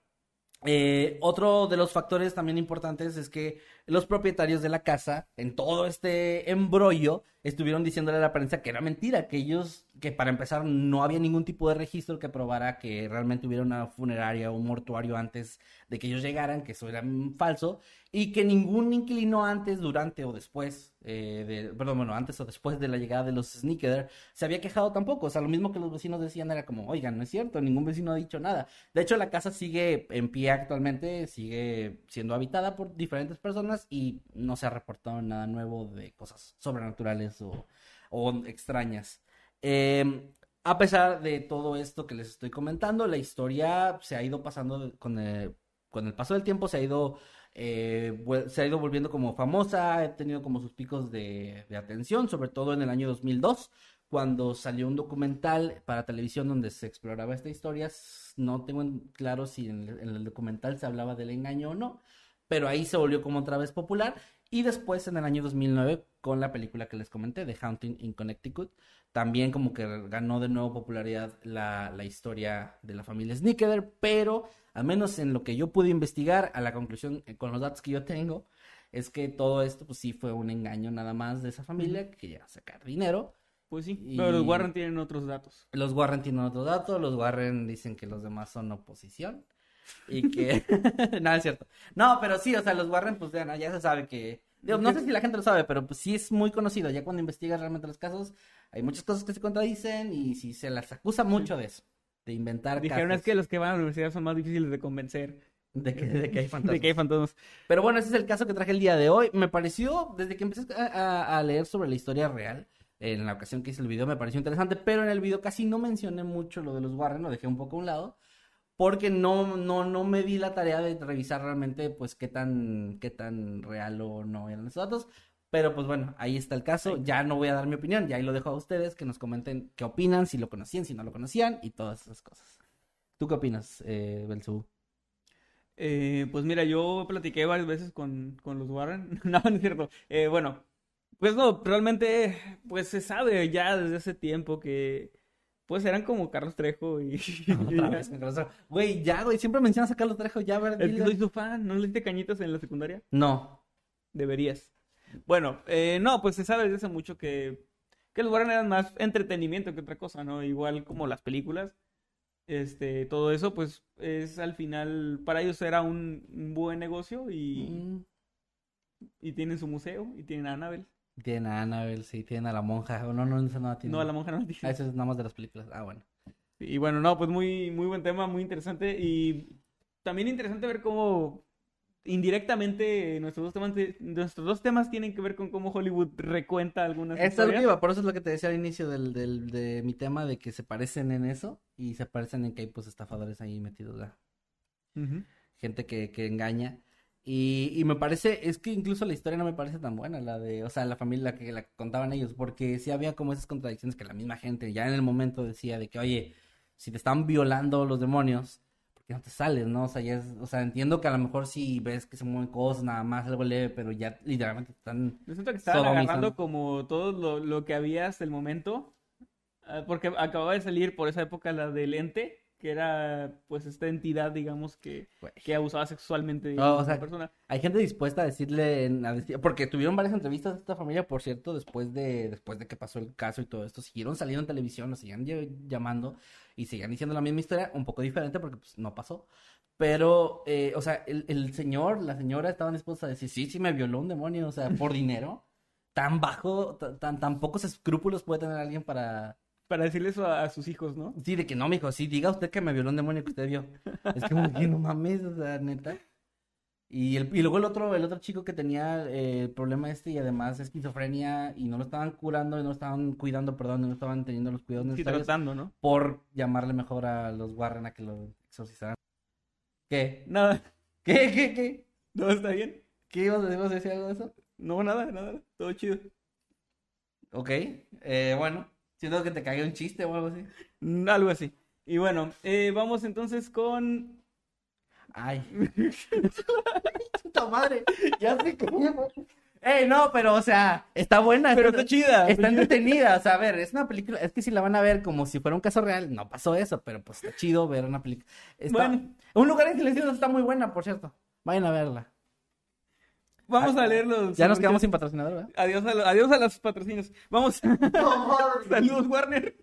eh, otro de los factores también importantes es que los propietarios de la casa, en todo este embrollo, estuvieron diciéndole a la prensa que era mentira, que ellos, que para empezar no había ningún tipo de registro que probara que realmente hubiera una funeraria o un mortuario antes de que ellos llegaran, que eso era falso, y que ningún inquilino antes, durante o después, eh, perdón, bueno, antes o después de la llegada de los Sneaker se había quejado tampoco. O sea, lo mismo que los vecinos decían era como, oigan, no es cierto, ningún vecino ha dicho nada. De hecho, la casa sigue en pie actualmente, sigue siendo habitada por diferentes personas y no se ha reportado nada nuevo de cosas sobrenaturales o, extrañas. Em, a pesar de todo esto que les estoy comentando, la historia se ha ido pasando con el, con el paso del tiempo, se ha ido eh, se ha ido volviendo como famosa, ha tenido como sus picos de, atención, sobre todo en el año 2002, cuando salió un documental para televisión donde se exploraba esta historia. No tengo claro si en el, documental se hablaba del engaño o no, pero ahí se volvió como otra vez popular. Y después, en el año 2009, con la película que les comenté, The Haunting in Connecticut, también como que ganó de nuevo popularidad la, la historia de la familia Sneaker, pero al menos en lo que yo pude investigar, a la conclusión eh, con los datos que yo tengo, es que todo esto pues sí fue un engaño nada más de esa familia que quería sacar dinero. Pues sí, pero los Warren tienen otros datos. Los Warren tienen otros datos, los Warren dicen que los demás son oposición. Y que... no, es cierto. No, pero sí, o sea, los Warren, pues ya, ya se sabe que... Digo, no sé si la gente lo sabe, pero pues sí es muy conocido. Ya cuando investigas realmente los casos, hay muchas cosas que se contradicen y sí se las acusa mucho de eso. De inventar Dijeron casos es que los que van a la universidad son más difíciles de convencer de que, de que hay fantasmas. de que hay fantasmas. Pero bueno, ese es el caso que traje el día de hoy. Me pareció, desde que empecé a, a- a leer sobre la historia real, en la ocasión que hice el video, me pareció interesante, pero en el video casi no mencioné mucho lo de los Warren, lo dejé un poco a un lado, porque no, no, no me di la tarea de revisar realmente, pues, qué tan, qué tan real o no eran esos datos. Pero pues bueno, ahí está el caso. Ya no voy a dar mi opinión, ya ahí lo dejo a ustedes que nos comenten qué opinan, si lo conocían, si no lo conocían y todas esas cosas. ¿Tú qué opinas, eh? Eh, pues mira, yo platiqué varias veces con, con los Warren. No, no es cierto. Eh, bueno, pues no, realmente, pues se sabe ya desde hace tiempo que, pues eran como Carlos Trejo y... Cansó. Güey, ya, güey, siempre mencionas a Carlos Trejo, ya, a ver, Es que soy su fan, ¿no le diste cañitas en la secundaria? No. Deberías. Bueno, eh, no, pues se sabe desde hace mucho que, que los Warren eran más entretenimiento que otra cosa, ¿no? Igual como las películas. Este, todo eso, pues, es al final, para ellos era un, un buen negocio y, Mm. y tienen su museo y tienen a Annabelle. Tienen a Annabelle, sí, tienen a la monja. No, no, no la tienen. No, a la monja no Ah, dice. eso es nada más de las películas. Ah, bueno. Y bueno, no, pues muy, muy buen tema, muy interesante. Y también interesante ver cómo indirectamente nuestros dos temas, nuestros dos temas tienen que ver con cómo Hollywood recuenta algunas Eso es lo que historias. iba, por eso es lo que te decía al inicio del, del, de mi tema, de que se parecen en eso y se parecen en que hay pues estafadores ahí metidos, ¿verdad? Gente que, que engaña. Y, y me parece, es que incluso la historia no me parece tan buena, la de, o sea, la familia la que la contaban ellos, porque sí había como esas contradicciones que la misma gente ya en el momento decía de que, oye, si te están violando los demonios, ¿por qué no te sales, no? O sea, ya es, o sea, entiendo que a lo mejor si ves que se mueven cosas, nada más, algo leve, pero ya literalmente te están... Yo siento que estaban agarrando como todo lo, lo que había hasta el momento, ah, porque acababa de salir por esa época la del ente, que era pues esta entidad, digamos, que, que abusaba sexualmente de No, o una sea, persona. Hay gente dispuesta a decirle, en- a decir- porque tuvieron varias entrevistas de esta familia, por cierto, después de, después de que pasó el caso y todo esto, siguieron saliendo en televisión, nos seguían llamando y seguían diciendo la misma historia, un poco diferente porque pues no pasó. Pero, eh, o sea, el, el señor, la señora estaban dispuestos a decir, sí, sí me violó un demonio, o sea, por dinero. Tan bajo, ta- tan, tan pocos escrúpulos puede tener alguien para... Para decirle eso a, a sus hijos, ¿no? Sí, de que no, mijo, sí, diga usted que me violó un demonio que usted vio. Es como que no mames, o sea, neta. Y, el, y luego el otro, el otro chico que tenía eh, el problema este y además esquizofrenia y no lo estaban curando y no lo estaban cuidando, perdón, y no estaban teniendo los cuidados Sí, necesarios tratando, ¿no? por llamarle mejor a los Warren a que lo exorcizaran. ¿Qué? Nada, ¿Qué? ¿Qué? ¿Qué? no está bien. ¿Qué ibas a, ibas a decir algo de eso? No, nada, nada, todo chido. Ok, eh, bueno, siento que te cagué un chiste o algo así. Mm, Algo así. Y bueno, eh, vamos entonces con... Ay. Puta madre. Ya sé cómo. Ey, no, pero, o sea, está buena. Pero está chida. Está entretenida. O sea, a ver, es una película. Es que si la van a ver como si fuera un caso real, no pasó eso, pero pues está chido ver una película. Está... Bueno. Un lugar en silencio está muy buena, por cierto. Vayan a verla. Vamos a leer los... Ya nos quedamos sin patrocinador, ¿verdad? Adiós a, lo- adiós a los patrocinios. Vamos. Saludos, Warner.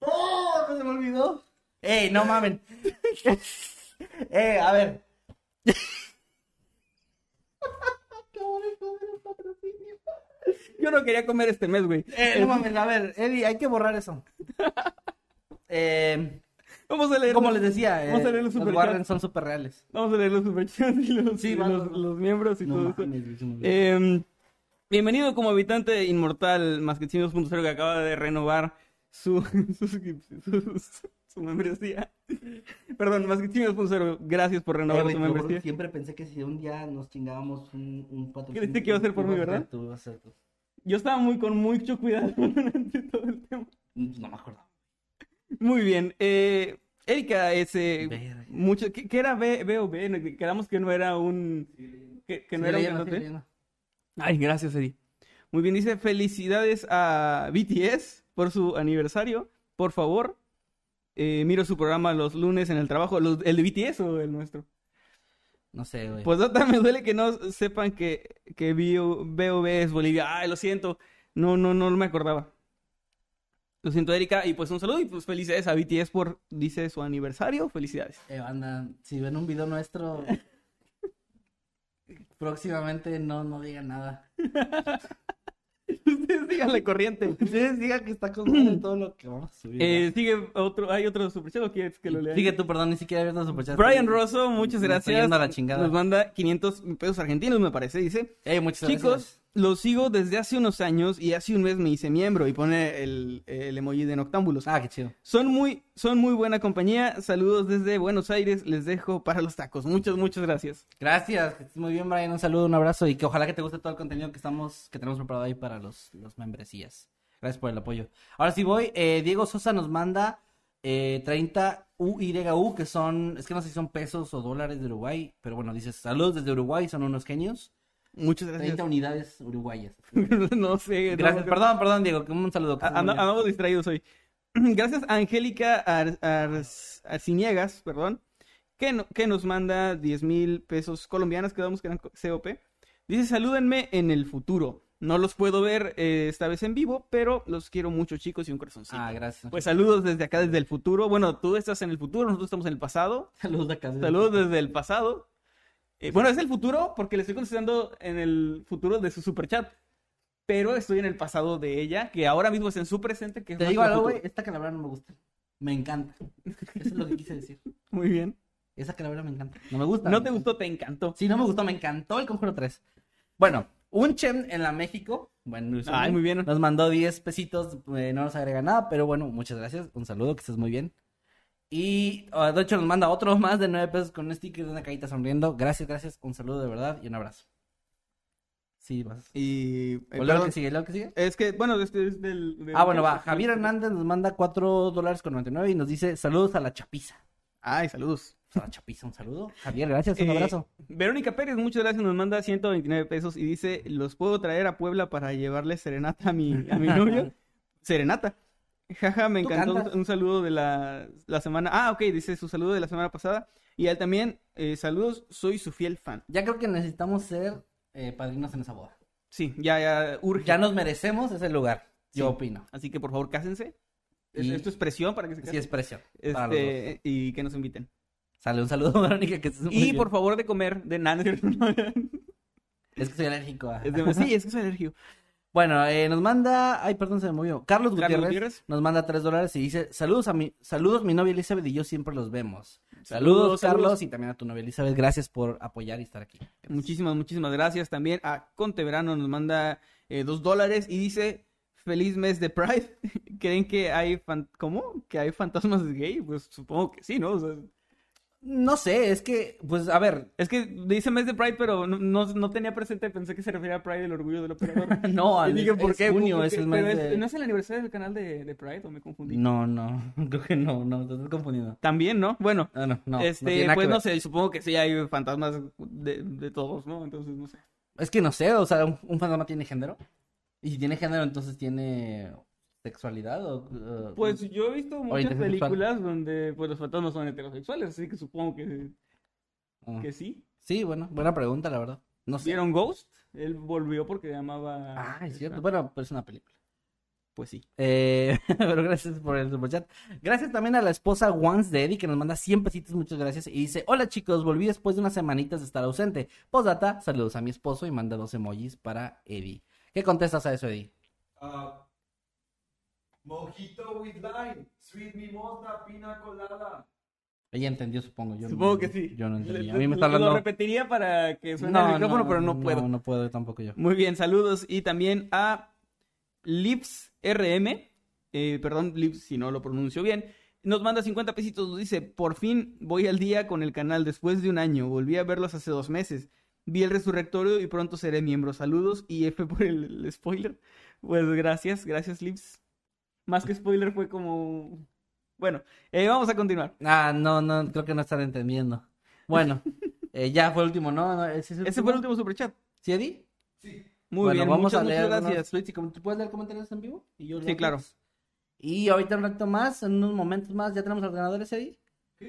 ¡Oh! Se me olvidó. ¡Ey, no mamen! ¡Eh, a ver! Yo no quería comer este mes, güey. ¡Eh, no mames! A ver, Eddie, hay que borrar eso. Eh, Vamos a leer. como los- les decía, eh, Vamos a leer los los. Warren son súper reales. Vamos a leer los superchats y los, Sí, y los, los miembros y No todo eso. mames. Eh, bienvenido como habitante inmortal Masquetín 2.0 que acaba de renovar su, su, su- su membresía. Perdón, Masquetín 2.0, gracias por Eh, renovar juro que membresía. siempre pensé que si un día nos chingábamos un, un patrocinio. dijiste que iba a ser por mí, verdad? Tú, tú. Yo estaba muy con mucho cuidado durante todo el tema. No me acuerdo. Muy bien. Eh, Erika, ese Verga. mucho, ¿qué, qué era B, B o B? Quedamos que no era un que, que no era un leyendo. Ay, gracias, Eddie. Muy bien, dice felicidades a BTS por su aniversario. Por favor, eh, miro su programa los lunes en el trabajo. Los- ¿El de BTS o el nuestro? No sé, güey. Pues nota, me duele que no sepan que, que BO BOB es Bolivia. Ay, lo siento. No, no, no me acordaba. Lo siento, Erika. Y pues un saludo y pues felicidades a BTS por, dice, su aniversario. Felicidades. Eh, banda, si ven un video nuestro próximamente, no, no digan nada. Ustedes díganle corriente. Ustedes digan que está con todo lo que vamos a subir. Eh, sigue otro, hay otro superchat o quieres que lo lea? Sigue tú, perdón, ni siquiera abierto superchat. Brian Rosso, muchas gracias. a la chingada. Nos manda 500 pesos argentinos, me parece, dice. Eh, muchas Chicos, gracias. Los sigo desde hace unos años y hace un mes me hice miembro y pone el, el emoji de noctámbulos. Ah, qué chido. Son muy, son muy buena compañía. Saludos desde Buenos Aires. Les dejo para los tacos. Muchas, muchas gracias. Gracias, muy bien, Brian. Un saludo, un abrazo y que ojalá que te guste todo el contenido que estamos, que tenemos preparado ahí para los, los membresías. Gracias por el apoyo. Ahora sí voy. eh, Diego Sosa nos manda eh, 30 UYU, que son, es que no sé si son pesos o dólares de Uruguay, pero bueno, dices saludos desde Uruguay, son unos genios. Muchas gracias. 30 unidades uruguayas. no sé. Gracias, no- perdón, perdón, Diego, que un saludo. Andamos distraídos hoy. Gracias a Angélica Ar- Ar- Arciniegas, perdón, que, no- que nos manda 10 mil pesos colombianos, quedamos que eran co- COP. Dice, salúdenme en el futuro. No los puedo ver eh, esta vez en vivo, pero los quiero mucho, chicos, y un corazoncito. Ah, gracias. Pues saludos desde acá, desde el futuro. Bueno, tú estás en el futuro, nosotros estamos en el pasado. saludos de acá. Saludos desde el pasado. Eh, bueno, es el futuro porque le estoy contestando en el futuro de su superchat. Pero estoy en el pasado de ella, que ahora mismo es en su presente. Que es Te más digo algo, güey, esta calavera no me gusta. Me encanta. Eso es lo que quise decir. Muy bien. Esa calavera me encanta. No me gusta. ¿No me te gustó? Te encantó. Sí, no me gustó, me encantó el Conjuro 3. Bueno, un Chem en la México, bueno, Ay, muy bien. nos mandó 10 pesitos, eh, no nos agrega nada, pero bueno, muchas gracias, un saludo, que estés muy bien. Y ah, de hecho nos manda otro más de 9 pesos con un sticker de una carita sonriendo. Gracias, gracias, un saludo de verdad y un abrazo. Sí, vas. Y. eh, ¿O perdón, que sigue? ¿Luego que sigue? es que, bueno, este es del. del- Ah, bueno, va. Javier Hernández nos manda 4 dólares con 99 y nos dice saludos a la chapiza. Ay, saludos. A la chapiza, un saludo. Javier, gracias, un Eh, abrazo. Verónica Pérez, muchas gracias, nos manda 129 pesos y dice, los puedo traer a Puebla para llevarle serenata a mi, a mi novio. serenata. Jaja, me ¿Tú encantó. Un, cantas? un saludo de la, la semana. Ah, ok, dice su saludo de la semana pasada. Y a él también, eh, saludos, soy su fiel fan. Ya creo que necesitamos ser eh, padrinos en esa boda. Sí, ya, ya, urge. Ya nos merecemos ese lugar, yo Sí. opino. Así que por favor, cásense. Es- Y- Esto es presión para que se Sí, casen. es para los dos. Este, y que nos inviten. Sale un saludo, Verónica, que Y bien. por favor de comer de nada. Es que soy alérgico. Es de- sí, es que soy alérgico. Bueno, eh, nos manda... Ay, perdón, se me movió. Carlos Carlos Gutiérrez, Gutiérrez. nos manda tres dólares y dice... Saludos a mi... Saludos, mi novia Elizabeth y yo siempre los vemos. Saludos, Saludos, Carlos, saludos. y también a tu novia Elizabeth. Gracias por apoyar y estar aquí. Muchísimas, muchísimas gracias. También a Conteverano nos manda eh, dos dólares y dice feliz mes de Pride. ¿Creen que hay fan- cómo? ¿Que hay fantasmas gay? Pues supongo que sí, ¿no? O sea, No sé, es que... Pues, a ver... es que dice mes de Pride, pero no, no, no tenía presente, pensé que se refería a Pride del orgullo del operador. No, al- dije, ¿por es qué? junio, ¿Por es el mes Pero de- ¿No es el aniversario del canal de, de Pride o me confundí? No, no, creo que no, no, te estás confundiendo. También, ¿no? Bueno, No, no, no. no este, pues no sé, supongo que sí hay fantasmas de, de todos, ¿no? Entonces, no sé. Es que no sé, o sea, un, un fantasma tiene género. Y si tiene género, entonces tiene sexualidad o... uh, Pues yo he visto muchas sexual. películas donde pues los fantasmas son heterosexuales, así que supongo que, ah. que sí. Sí, bueno, buena pregunta, la verdad. No sé. ¿Vieron Ghost? Él volvió porque amaba... Ah, es cierto. Bueno, pues es una película. Pues sí. Eh, pero gracias por el superchat. Gracias también a la esposa Once de Eddie que nos manda 100 pesitos, muchas gracias. Y dice, hola chicos, volví después de unas semanitas de estar ausente. Postdata, saludos a mi esposo y manda dos emojis para Eddie. ¿Qué contestas a eso, Eddie? Uh, mojito with lime, sweet mimosa, pina colada. Ella entendió, supongo. Yo Supongo no- que sí. Yo no entendí. Le- A mí me está hablando... Lo repetiría para que suene el micrófono, pero no puedo. No, no puedo tampoco yo. Muy bien, saludos. Y también a Lips RM, eh, perdón, Lips, si no lo pronuncio bien, nos manda 50 pesitos, nos dice, por fin voy al día con el canal después de un año, volví a verlos hace dos meses, vi el resurrectorio y pronto seré miembro, saludos y F por el, el spoiler. Pues gracias, gracias Lips. Más que spoiler fue como... Bueno, eh, vamos a continuar. Ah, no, no, creo que no están entendiendo. Bueno, eh, ya fue el último, ¿no? no ese, es Ese fue el último superchat. ¿Sí, Eddie? Sí. Muy bueno, bien, vamos muchas, a leer muchas gracias. com- ¿Tú puedes leer comentarios en vivo? Y yo Sí, claro. Y ahorita un rato más, en unos momentos más, ¿ya tenemos ordenadores, Eddie?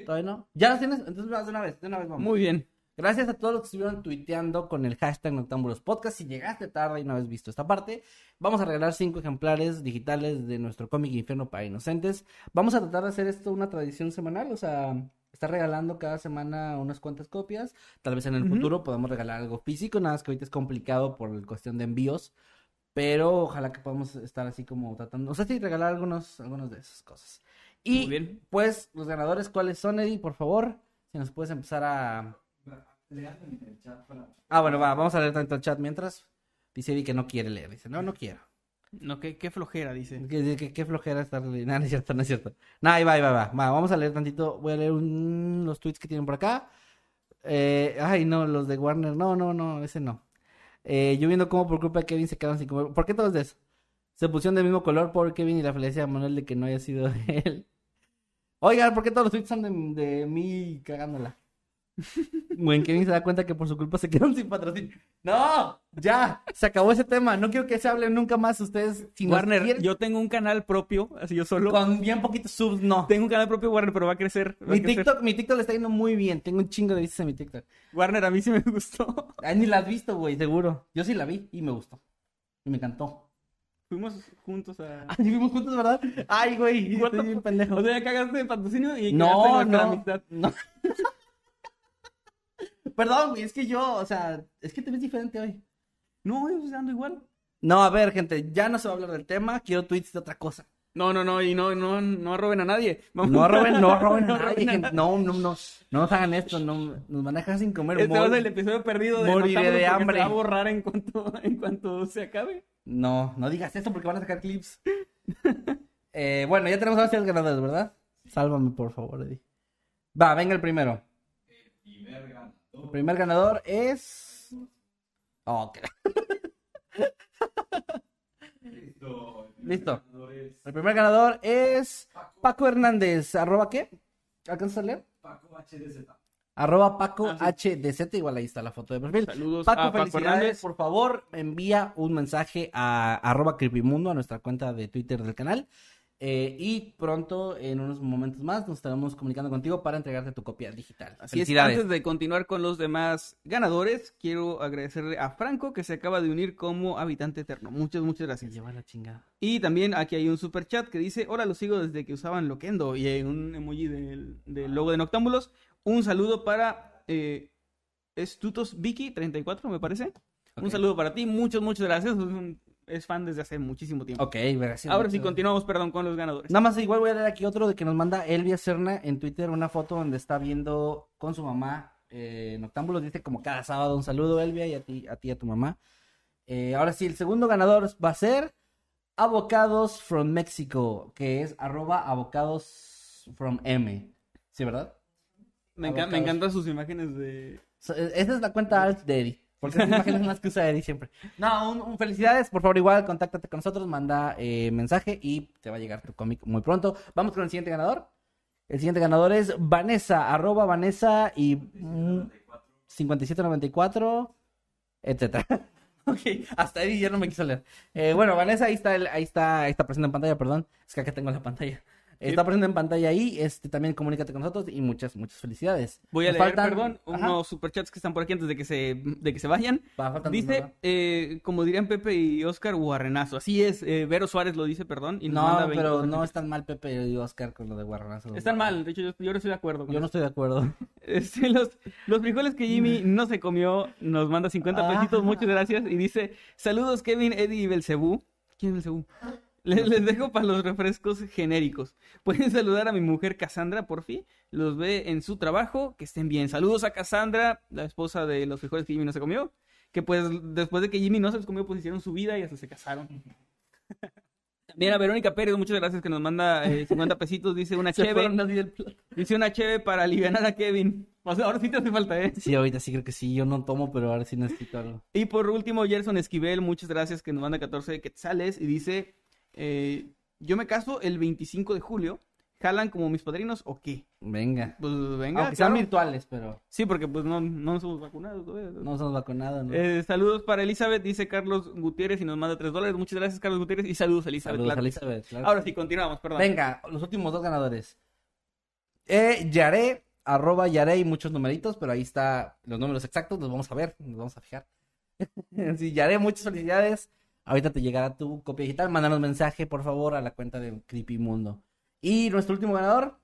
¿Todavía no? ¿Ya los tienes? Entonces vas de una vez, de una vez vamos. Muy bien. Gracias a todos los que estuvieron tuiteando con el hashtag Noctámbulos Podcast. Si llegaste tarde y no has visto esta parte, vamos a regalar cinco ejemplares digitales de nuestro cómic Infierno para Inocentes. Vamos a tratar de hacer esto una tradición semanal, o sea, estar regalando cada semana unas cuantas copias. Tal vez en el futuro podamos regalar algo físico, nada más que ahorita es complicado por la cuestión de envíos. Pero ojalá que podamos estar así como tratando, o sea, sí, regalar algunos, algunos de esas cosas. Y Muy bien. pues, los ganadores, ¿cuáles son, Eddie? Por favor, si nos puedes empezar a... El chat para. Ah, bueno, va, vamos a leer tanto el chat mientras. Dice Eddie que no quiere leer. Dice, no, no quiero. No, qué, qué flojera, dice. Que, que- qué flojera estar leyendo. No, no es cierto, no es cierto. No, ahí va, ahí va, va. Va, vamos a leer tantito. Voy a leer un- los tweets que tienen por acá. Eh, ay, no, los de Warner. No, no, no, ese no. Eh, yo viendo cómo por culpa de Kevin se quedaron sin comer. ¿Por qué todos de eso? Se pusieron del mismo color por Kevin y la felicidad de Manuel de que no haya sido él. Oigan, ¿por qué todos los tweets son de, de mí cagándola? Bueno, Kevin se da cuenta que por su culpa se quedaron sin patrocinio. ¡No! ¡Ya! Se acabó ese tema. No quiero que se hablen nunca más ustedes. Si nos Warner, yo tengo un canal propio, así yo solo. Con bien poquitos subs, no. Tengo un canal propio, Warner, pero va a crecer. va a Mi crecer. TikTok, mi TikTok le está yendo muy bien. Tengo un chingo de vistas en mi TikTok. Warner, a mí sí me gustó. Ay, ni la has visto, güey, seguro. Yo sí la vi y me gustó. Y me encantó. Fuimos juntos a. Ay, vivimos juntos, ¿verdad? Ay, güey, estoy bien pendejo. O sea, cagaste de patrocinio y no, cagaste no, amistad. no. Perdón, güey, es que yo, o sea, es que te ves diferente hoy. No, yo ando igual. No, a ver, gente, ya no se va a hablar del tema. Quiero tweets de otra cosa. No, no, no, y no, no, no roben a nadie. Vamos- No roben, no roben a nadie, a gente. No, no, no. No nos hagan esto, no. Nos van a dejar sin comer. Este ser el episodio perdido de moriré de hambre. Se va a borrar en cuanto, en cuanto se acabe. No, no digas eso porque van a sacar clips. Eh, bueno, ya tenemos a los ganadores, ¿verdad? Sálvame, por favor, Eddie. Va, venga el primero. El primer ganador es. Oh, qué- Listo. El primer Listo. ganador es El primer ganador es Paco Hernández. ¿Arroba qué? ¿Alcanzas a leer? Paco HDZ. Arroba Paco Ah, HDZ. Igual ahí está la foto de perfil. Saludos Paco, a Paco felicidades. Hernández. Por favor, envía un mensaje a arroba creepymundo, a nuestra cuenta de Twitter del canal. Eh, y pronto, en unos momentos más, nos estaremos comunicando contigo para entregarte tu copia digital. Así es, antes de continuar con los demás ganadores, quiero agradecerle a Franco que se acaba de unir como habitante eterno. Muchas, muchas gracias. lleva la chingada. Y también aquí hay un super chat que dice, hola, lo sigo desde que usaban Loquendo y hay un emoji del, del logo de Noctámbulos. Un saludo para eh, Estutos Vicky 34, me parece. Un saludo para ti, muchas, muchas gracias. Un- es fan desde hace muchísimo tiempo. Ok, gracias. Ahora sí, continuamos, perdón, con los ganadores. Nada más, igual voy a leer aquí otro de que nos manda Elvia Serna en Twitter una foto donde está viendo con su mamá eh, Noctámbulos. Dice como cada sábado un saludo, Elvia, y a ti, a ti y a tu mamá. Eh, ahora sí, el segundo ganador va a ser Avocados from Mexico, que es arroba avocados from M. ¿Sí, verdad? Me, me encantan sus imágenes de... So, e- Esa es la cuenta alt de Eddie. Porque esas imágenes son las que usa Eddie siempre. No, un, felicidades. Por favor, igual, contáctate con nosotros, manda eh, mensaje y te va a llegar tu cómic muy pronto. Vamos con el siguiente ganador. El siguiente ganador es Vanessa, arroba Vanessa y mm, 5794, etcétera. ok, hasta ahí ya no me quiso leer. Eh, bueno, Vanessa, ahí está, el- ahí está, ahí está presente en pantalla, perdón. Es que acá tengo la pantalla. Está presente en pantalla ahí, este, también comunícate con nosotros y muchas, muchas felicidades. Voy a Nos leer, faltan- perdón, Ajá. unos superchats que están por aquí antes de que se, de que se vayan. Va, Dice, eh, como dirían Pepe y Oscar, guarrenazo. Así es, eh, Vero Suárez lo dice, perdón. Y No, manda 20 pero no están mal Pepe y Oscar con lo de Guarronazo. Están mal, de hecho yo, yo no estoy de acuerdo. Con Yo no estoy de acuerdo. Este, los, los frijoles que Jimmy no se comió, nos manda 50 Ah. pesitos, muchas gracias. Y dice, saludos Kevin, Eddie y Belcebú. ¿Quién es Belcebú? Les, les dejo para los refrescos genéricos. Pueden saludar a mi mujer Cassandra, por fin. Los ve en su trabajo. Que estén bien. Saludos a Cassandra, la esposa de los frijoles que Jimmy no se comió. Que pues después de que Jimmy no se los comió, pues hicieron su vida y hasta se casaron. También a Verónica Pérez, muchas gracias que nos manda eh, 50 pesitos. Dice una Se cheve. Dice una cheve para aliviar a Kevin. O sea, ahora sí te hace falta, ¿eh? Sí, ahorita sí creo que sí. Yo no tomo, pero ahora sí necesito algo. Y por último, Gerson Esquivel, muchas gracias que nos manda 14 quetzales y dice, eh, yo me caso el 25 de julio, ¿jalan como mis padrinos o qué? Venga. Pues venga, Aunque sean virtuales, pero Sí, porque pues no, no somos vacunados todavía. no somos vacunados, ¿no? Eh, saludos para Elizabeth, dice Carlos Gutiérrez y nos manda 3 dólares. Muchas gracias, Carlos Gutiérrez, y saludos, Elizabeth. Saludos, claro. Elizabeth. claro. Ahora sí, continuamos, perdón. Venga, los últimos dos ganadores. Eh, Yaré, arroba Yarey, muchos numeritos, pero ahí está los números exactos, los vamos a ver, nos vamos a fijar. sí, Yarey, muchas felicidades. Ahorita te llegará tu copia digital. Mándanos mensaje, por favor, a la cuenta de Creepy Mundo. Y nuestro último ganador,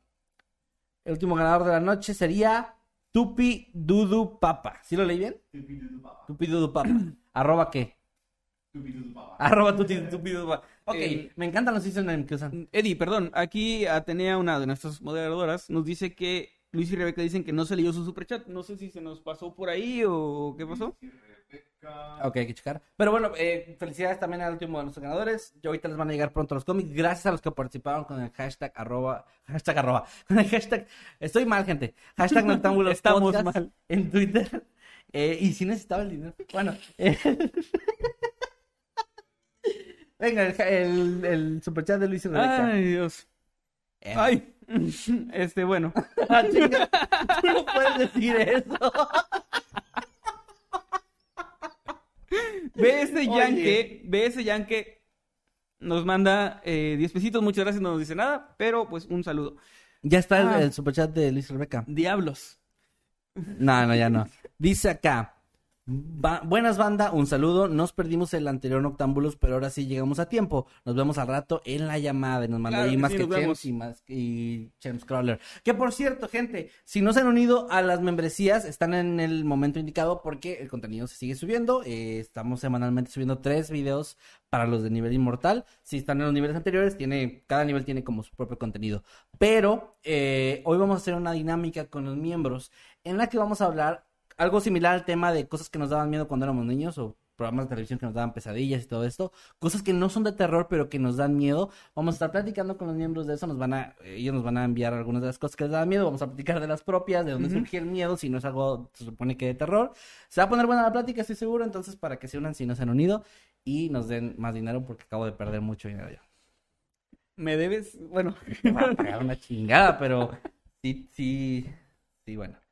el último ganador de la noche sería Tupi Dudu Papa. ¿Sí lo leí bien? Tupi Dudu Papa. ¿Arroba qué? Arroba tupi, tupi Dudu Papa. Ok, Eh, me encantan los username que usan. Eddie, perdón, aquí Atenea, una de nuestras moderadoras, nos dice que Luis y Rebeca dicen que no se leyó su superchat. No sé si se nos pasó por ahí o qué pasó. Ok, hay que checar. Pero bueno, eh, felicidades también al último de nuestros ganadores. Yo ahorita les van a llegar pronto los cómics. Gracias a los que participaron con el hashtag arroba, hashtag arroba, con el hashtag, estoy mal gente, hashtag Noctámbulos Estamos Podcast mal. en Twitter. Eh, y si necesitaba el dinero. Bueno. eh, Venga, el, el, el superchat de Luis y Rebeca. Ay, Dios. Ay. Este, bueno. tú no puedes decir eso. BS. Yankee, BS Yankee nos manda eh, 10 pesitos, muchas gracias, no nos dice nada, pero pues un saludo. Ya está el, Ah. el superchat de Luis Rebeca. Diablos. No, no, ya no. Dice acá. "Ba- buenas banda, un saludo. Nos perdimos el anterior Noctámbulos, pero ahora sí llegamos a tiempo. Nos vemos al rato en la llamada. Nos mandó Claro ahí que más sí, que Chems y más y Chems Crawler. Que por cierto, gente, si no se han unido a las membresías, están en el momento indicado porque el contenido se sigue subiendo. Eh, estamos semanalmente subiendo tres videos para los de nivel inmortal. Si están en los niveles anteriores, tiene, cada nivel tiene como su propio contenido. Pero eh, hoy vamos a hacer una dinámica con los miembros en la que vamos a hablar algo similar al tema de cosas que nos daban miedo cuando éramos niños o programas de televisión que nos daban pesadillas y todo esto, cosas que no son de terror pero que nos dan miedo. Vamos a estar platicando con los miembros de eso, nos van a ellos nos van a enviar algunas de las cosas que les daban miedo, vamos a platicar de las propias, de dónde surgió el miedo, si no es algo se supone que de terror. Se va a poner buena la plática, estoy seguro, entonces para que se unan si no se han unido y nos den más dinero porque acabo de perder mucho dinero yo. Me debes, bueno, Me va a pagar una chingada, pero sí, sí, sí, bueno.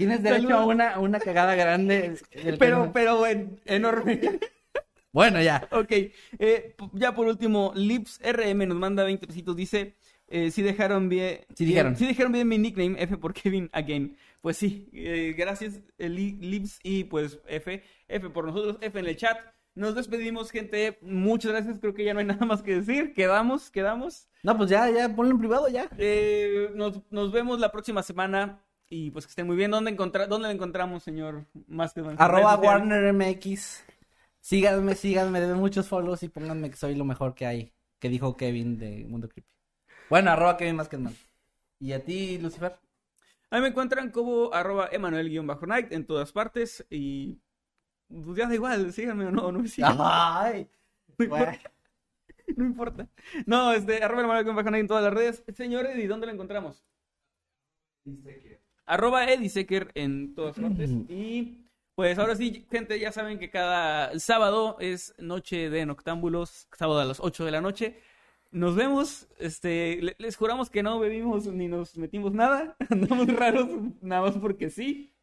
Tienes derecho Saludos. a una, a una cagada grande. del que pero, pero en- enorme. Bueno, ya. Ok, eh, ya por último, Lips RM nos manda 20 pesitos, dice, eh, si dejaron bien, Sí dijeron. sí dijeron bien mi nickname, F por Kevin Again. Pues sí, eh, gracias Li- Lips y pues F, F por nosotros, F en el chat. Nos despedimos, gente. Muchas gracias. Creo que ya no hay nada más que decir. Quedamos, quedamos. No, pues ya, ya, ponlo en privado ya. Eh, nos, nos vemos la próxima semana. Y pues que estén muy bien. ¿Dónde, encontra ¿dónde la encontramos, señor Masterman? Arroba. Warner MX. Síganme, síganme, denme muchos follows y pónganme que soy lo mejor que hay. Que dijo Kevin de Mundo Creepy. Bueno, arroba Kevin más que mal. ¿Y a ti, Lucifer? Ahí me encuentran como arroba Emanuel-Night en todas partes. Y pues ya da igual, síganme o no, no me sigan. Ay. no, importa, no importa. No, este, arroba Emanuel-Night en todas las redes. Señor Eddie, ¿dónde lo encontramos? Arroba Eddie Secker en todas partes. Y pues ahora sí, gente, ya saben que cada sábado es noche de noctámbulos, sábado a las 8 de la noche. Nos vemos, este, le- les juramos que no bebimos ni nos metimos nada, andamos raros, nada más porque sí.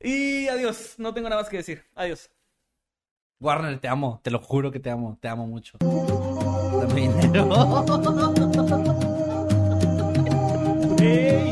Y adiós, no tengo nada más que decir. Adiós. Warner, te amo, te lo juro que te amo, te amo mucho. Dame.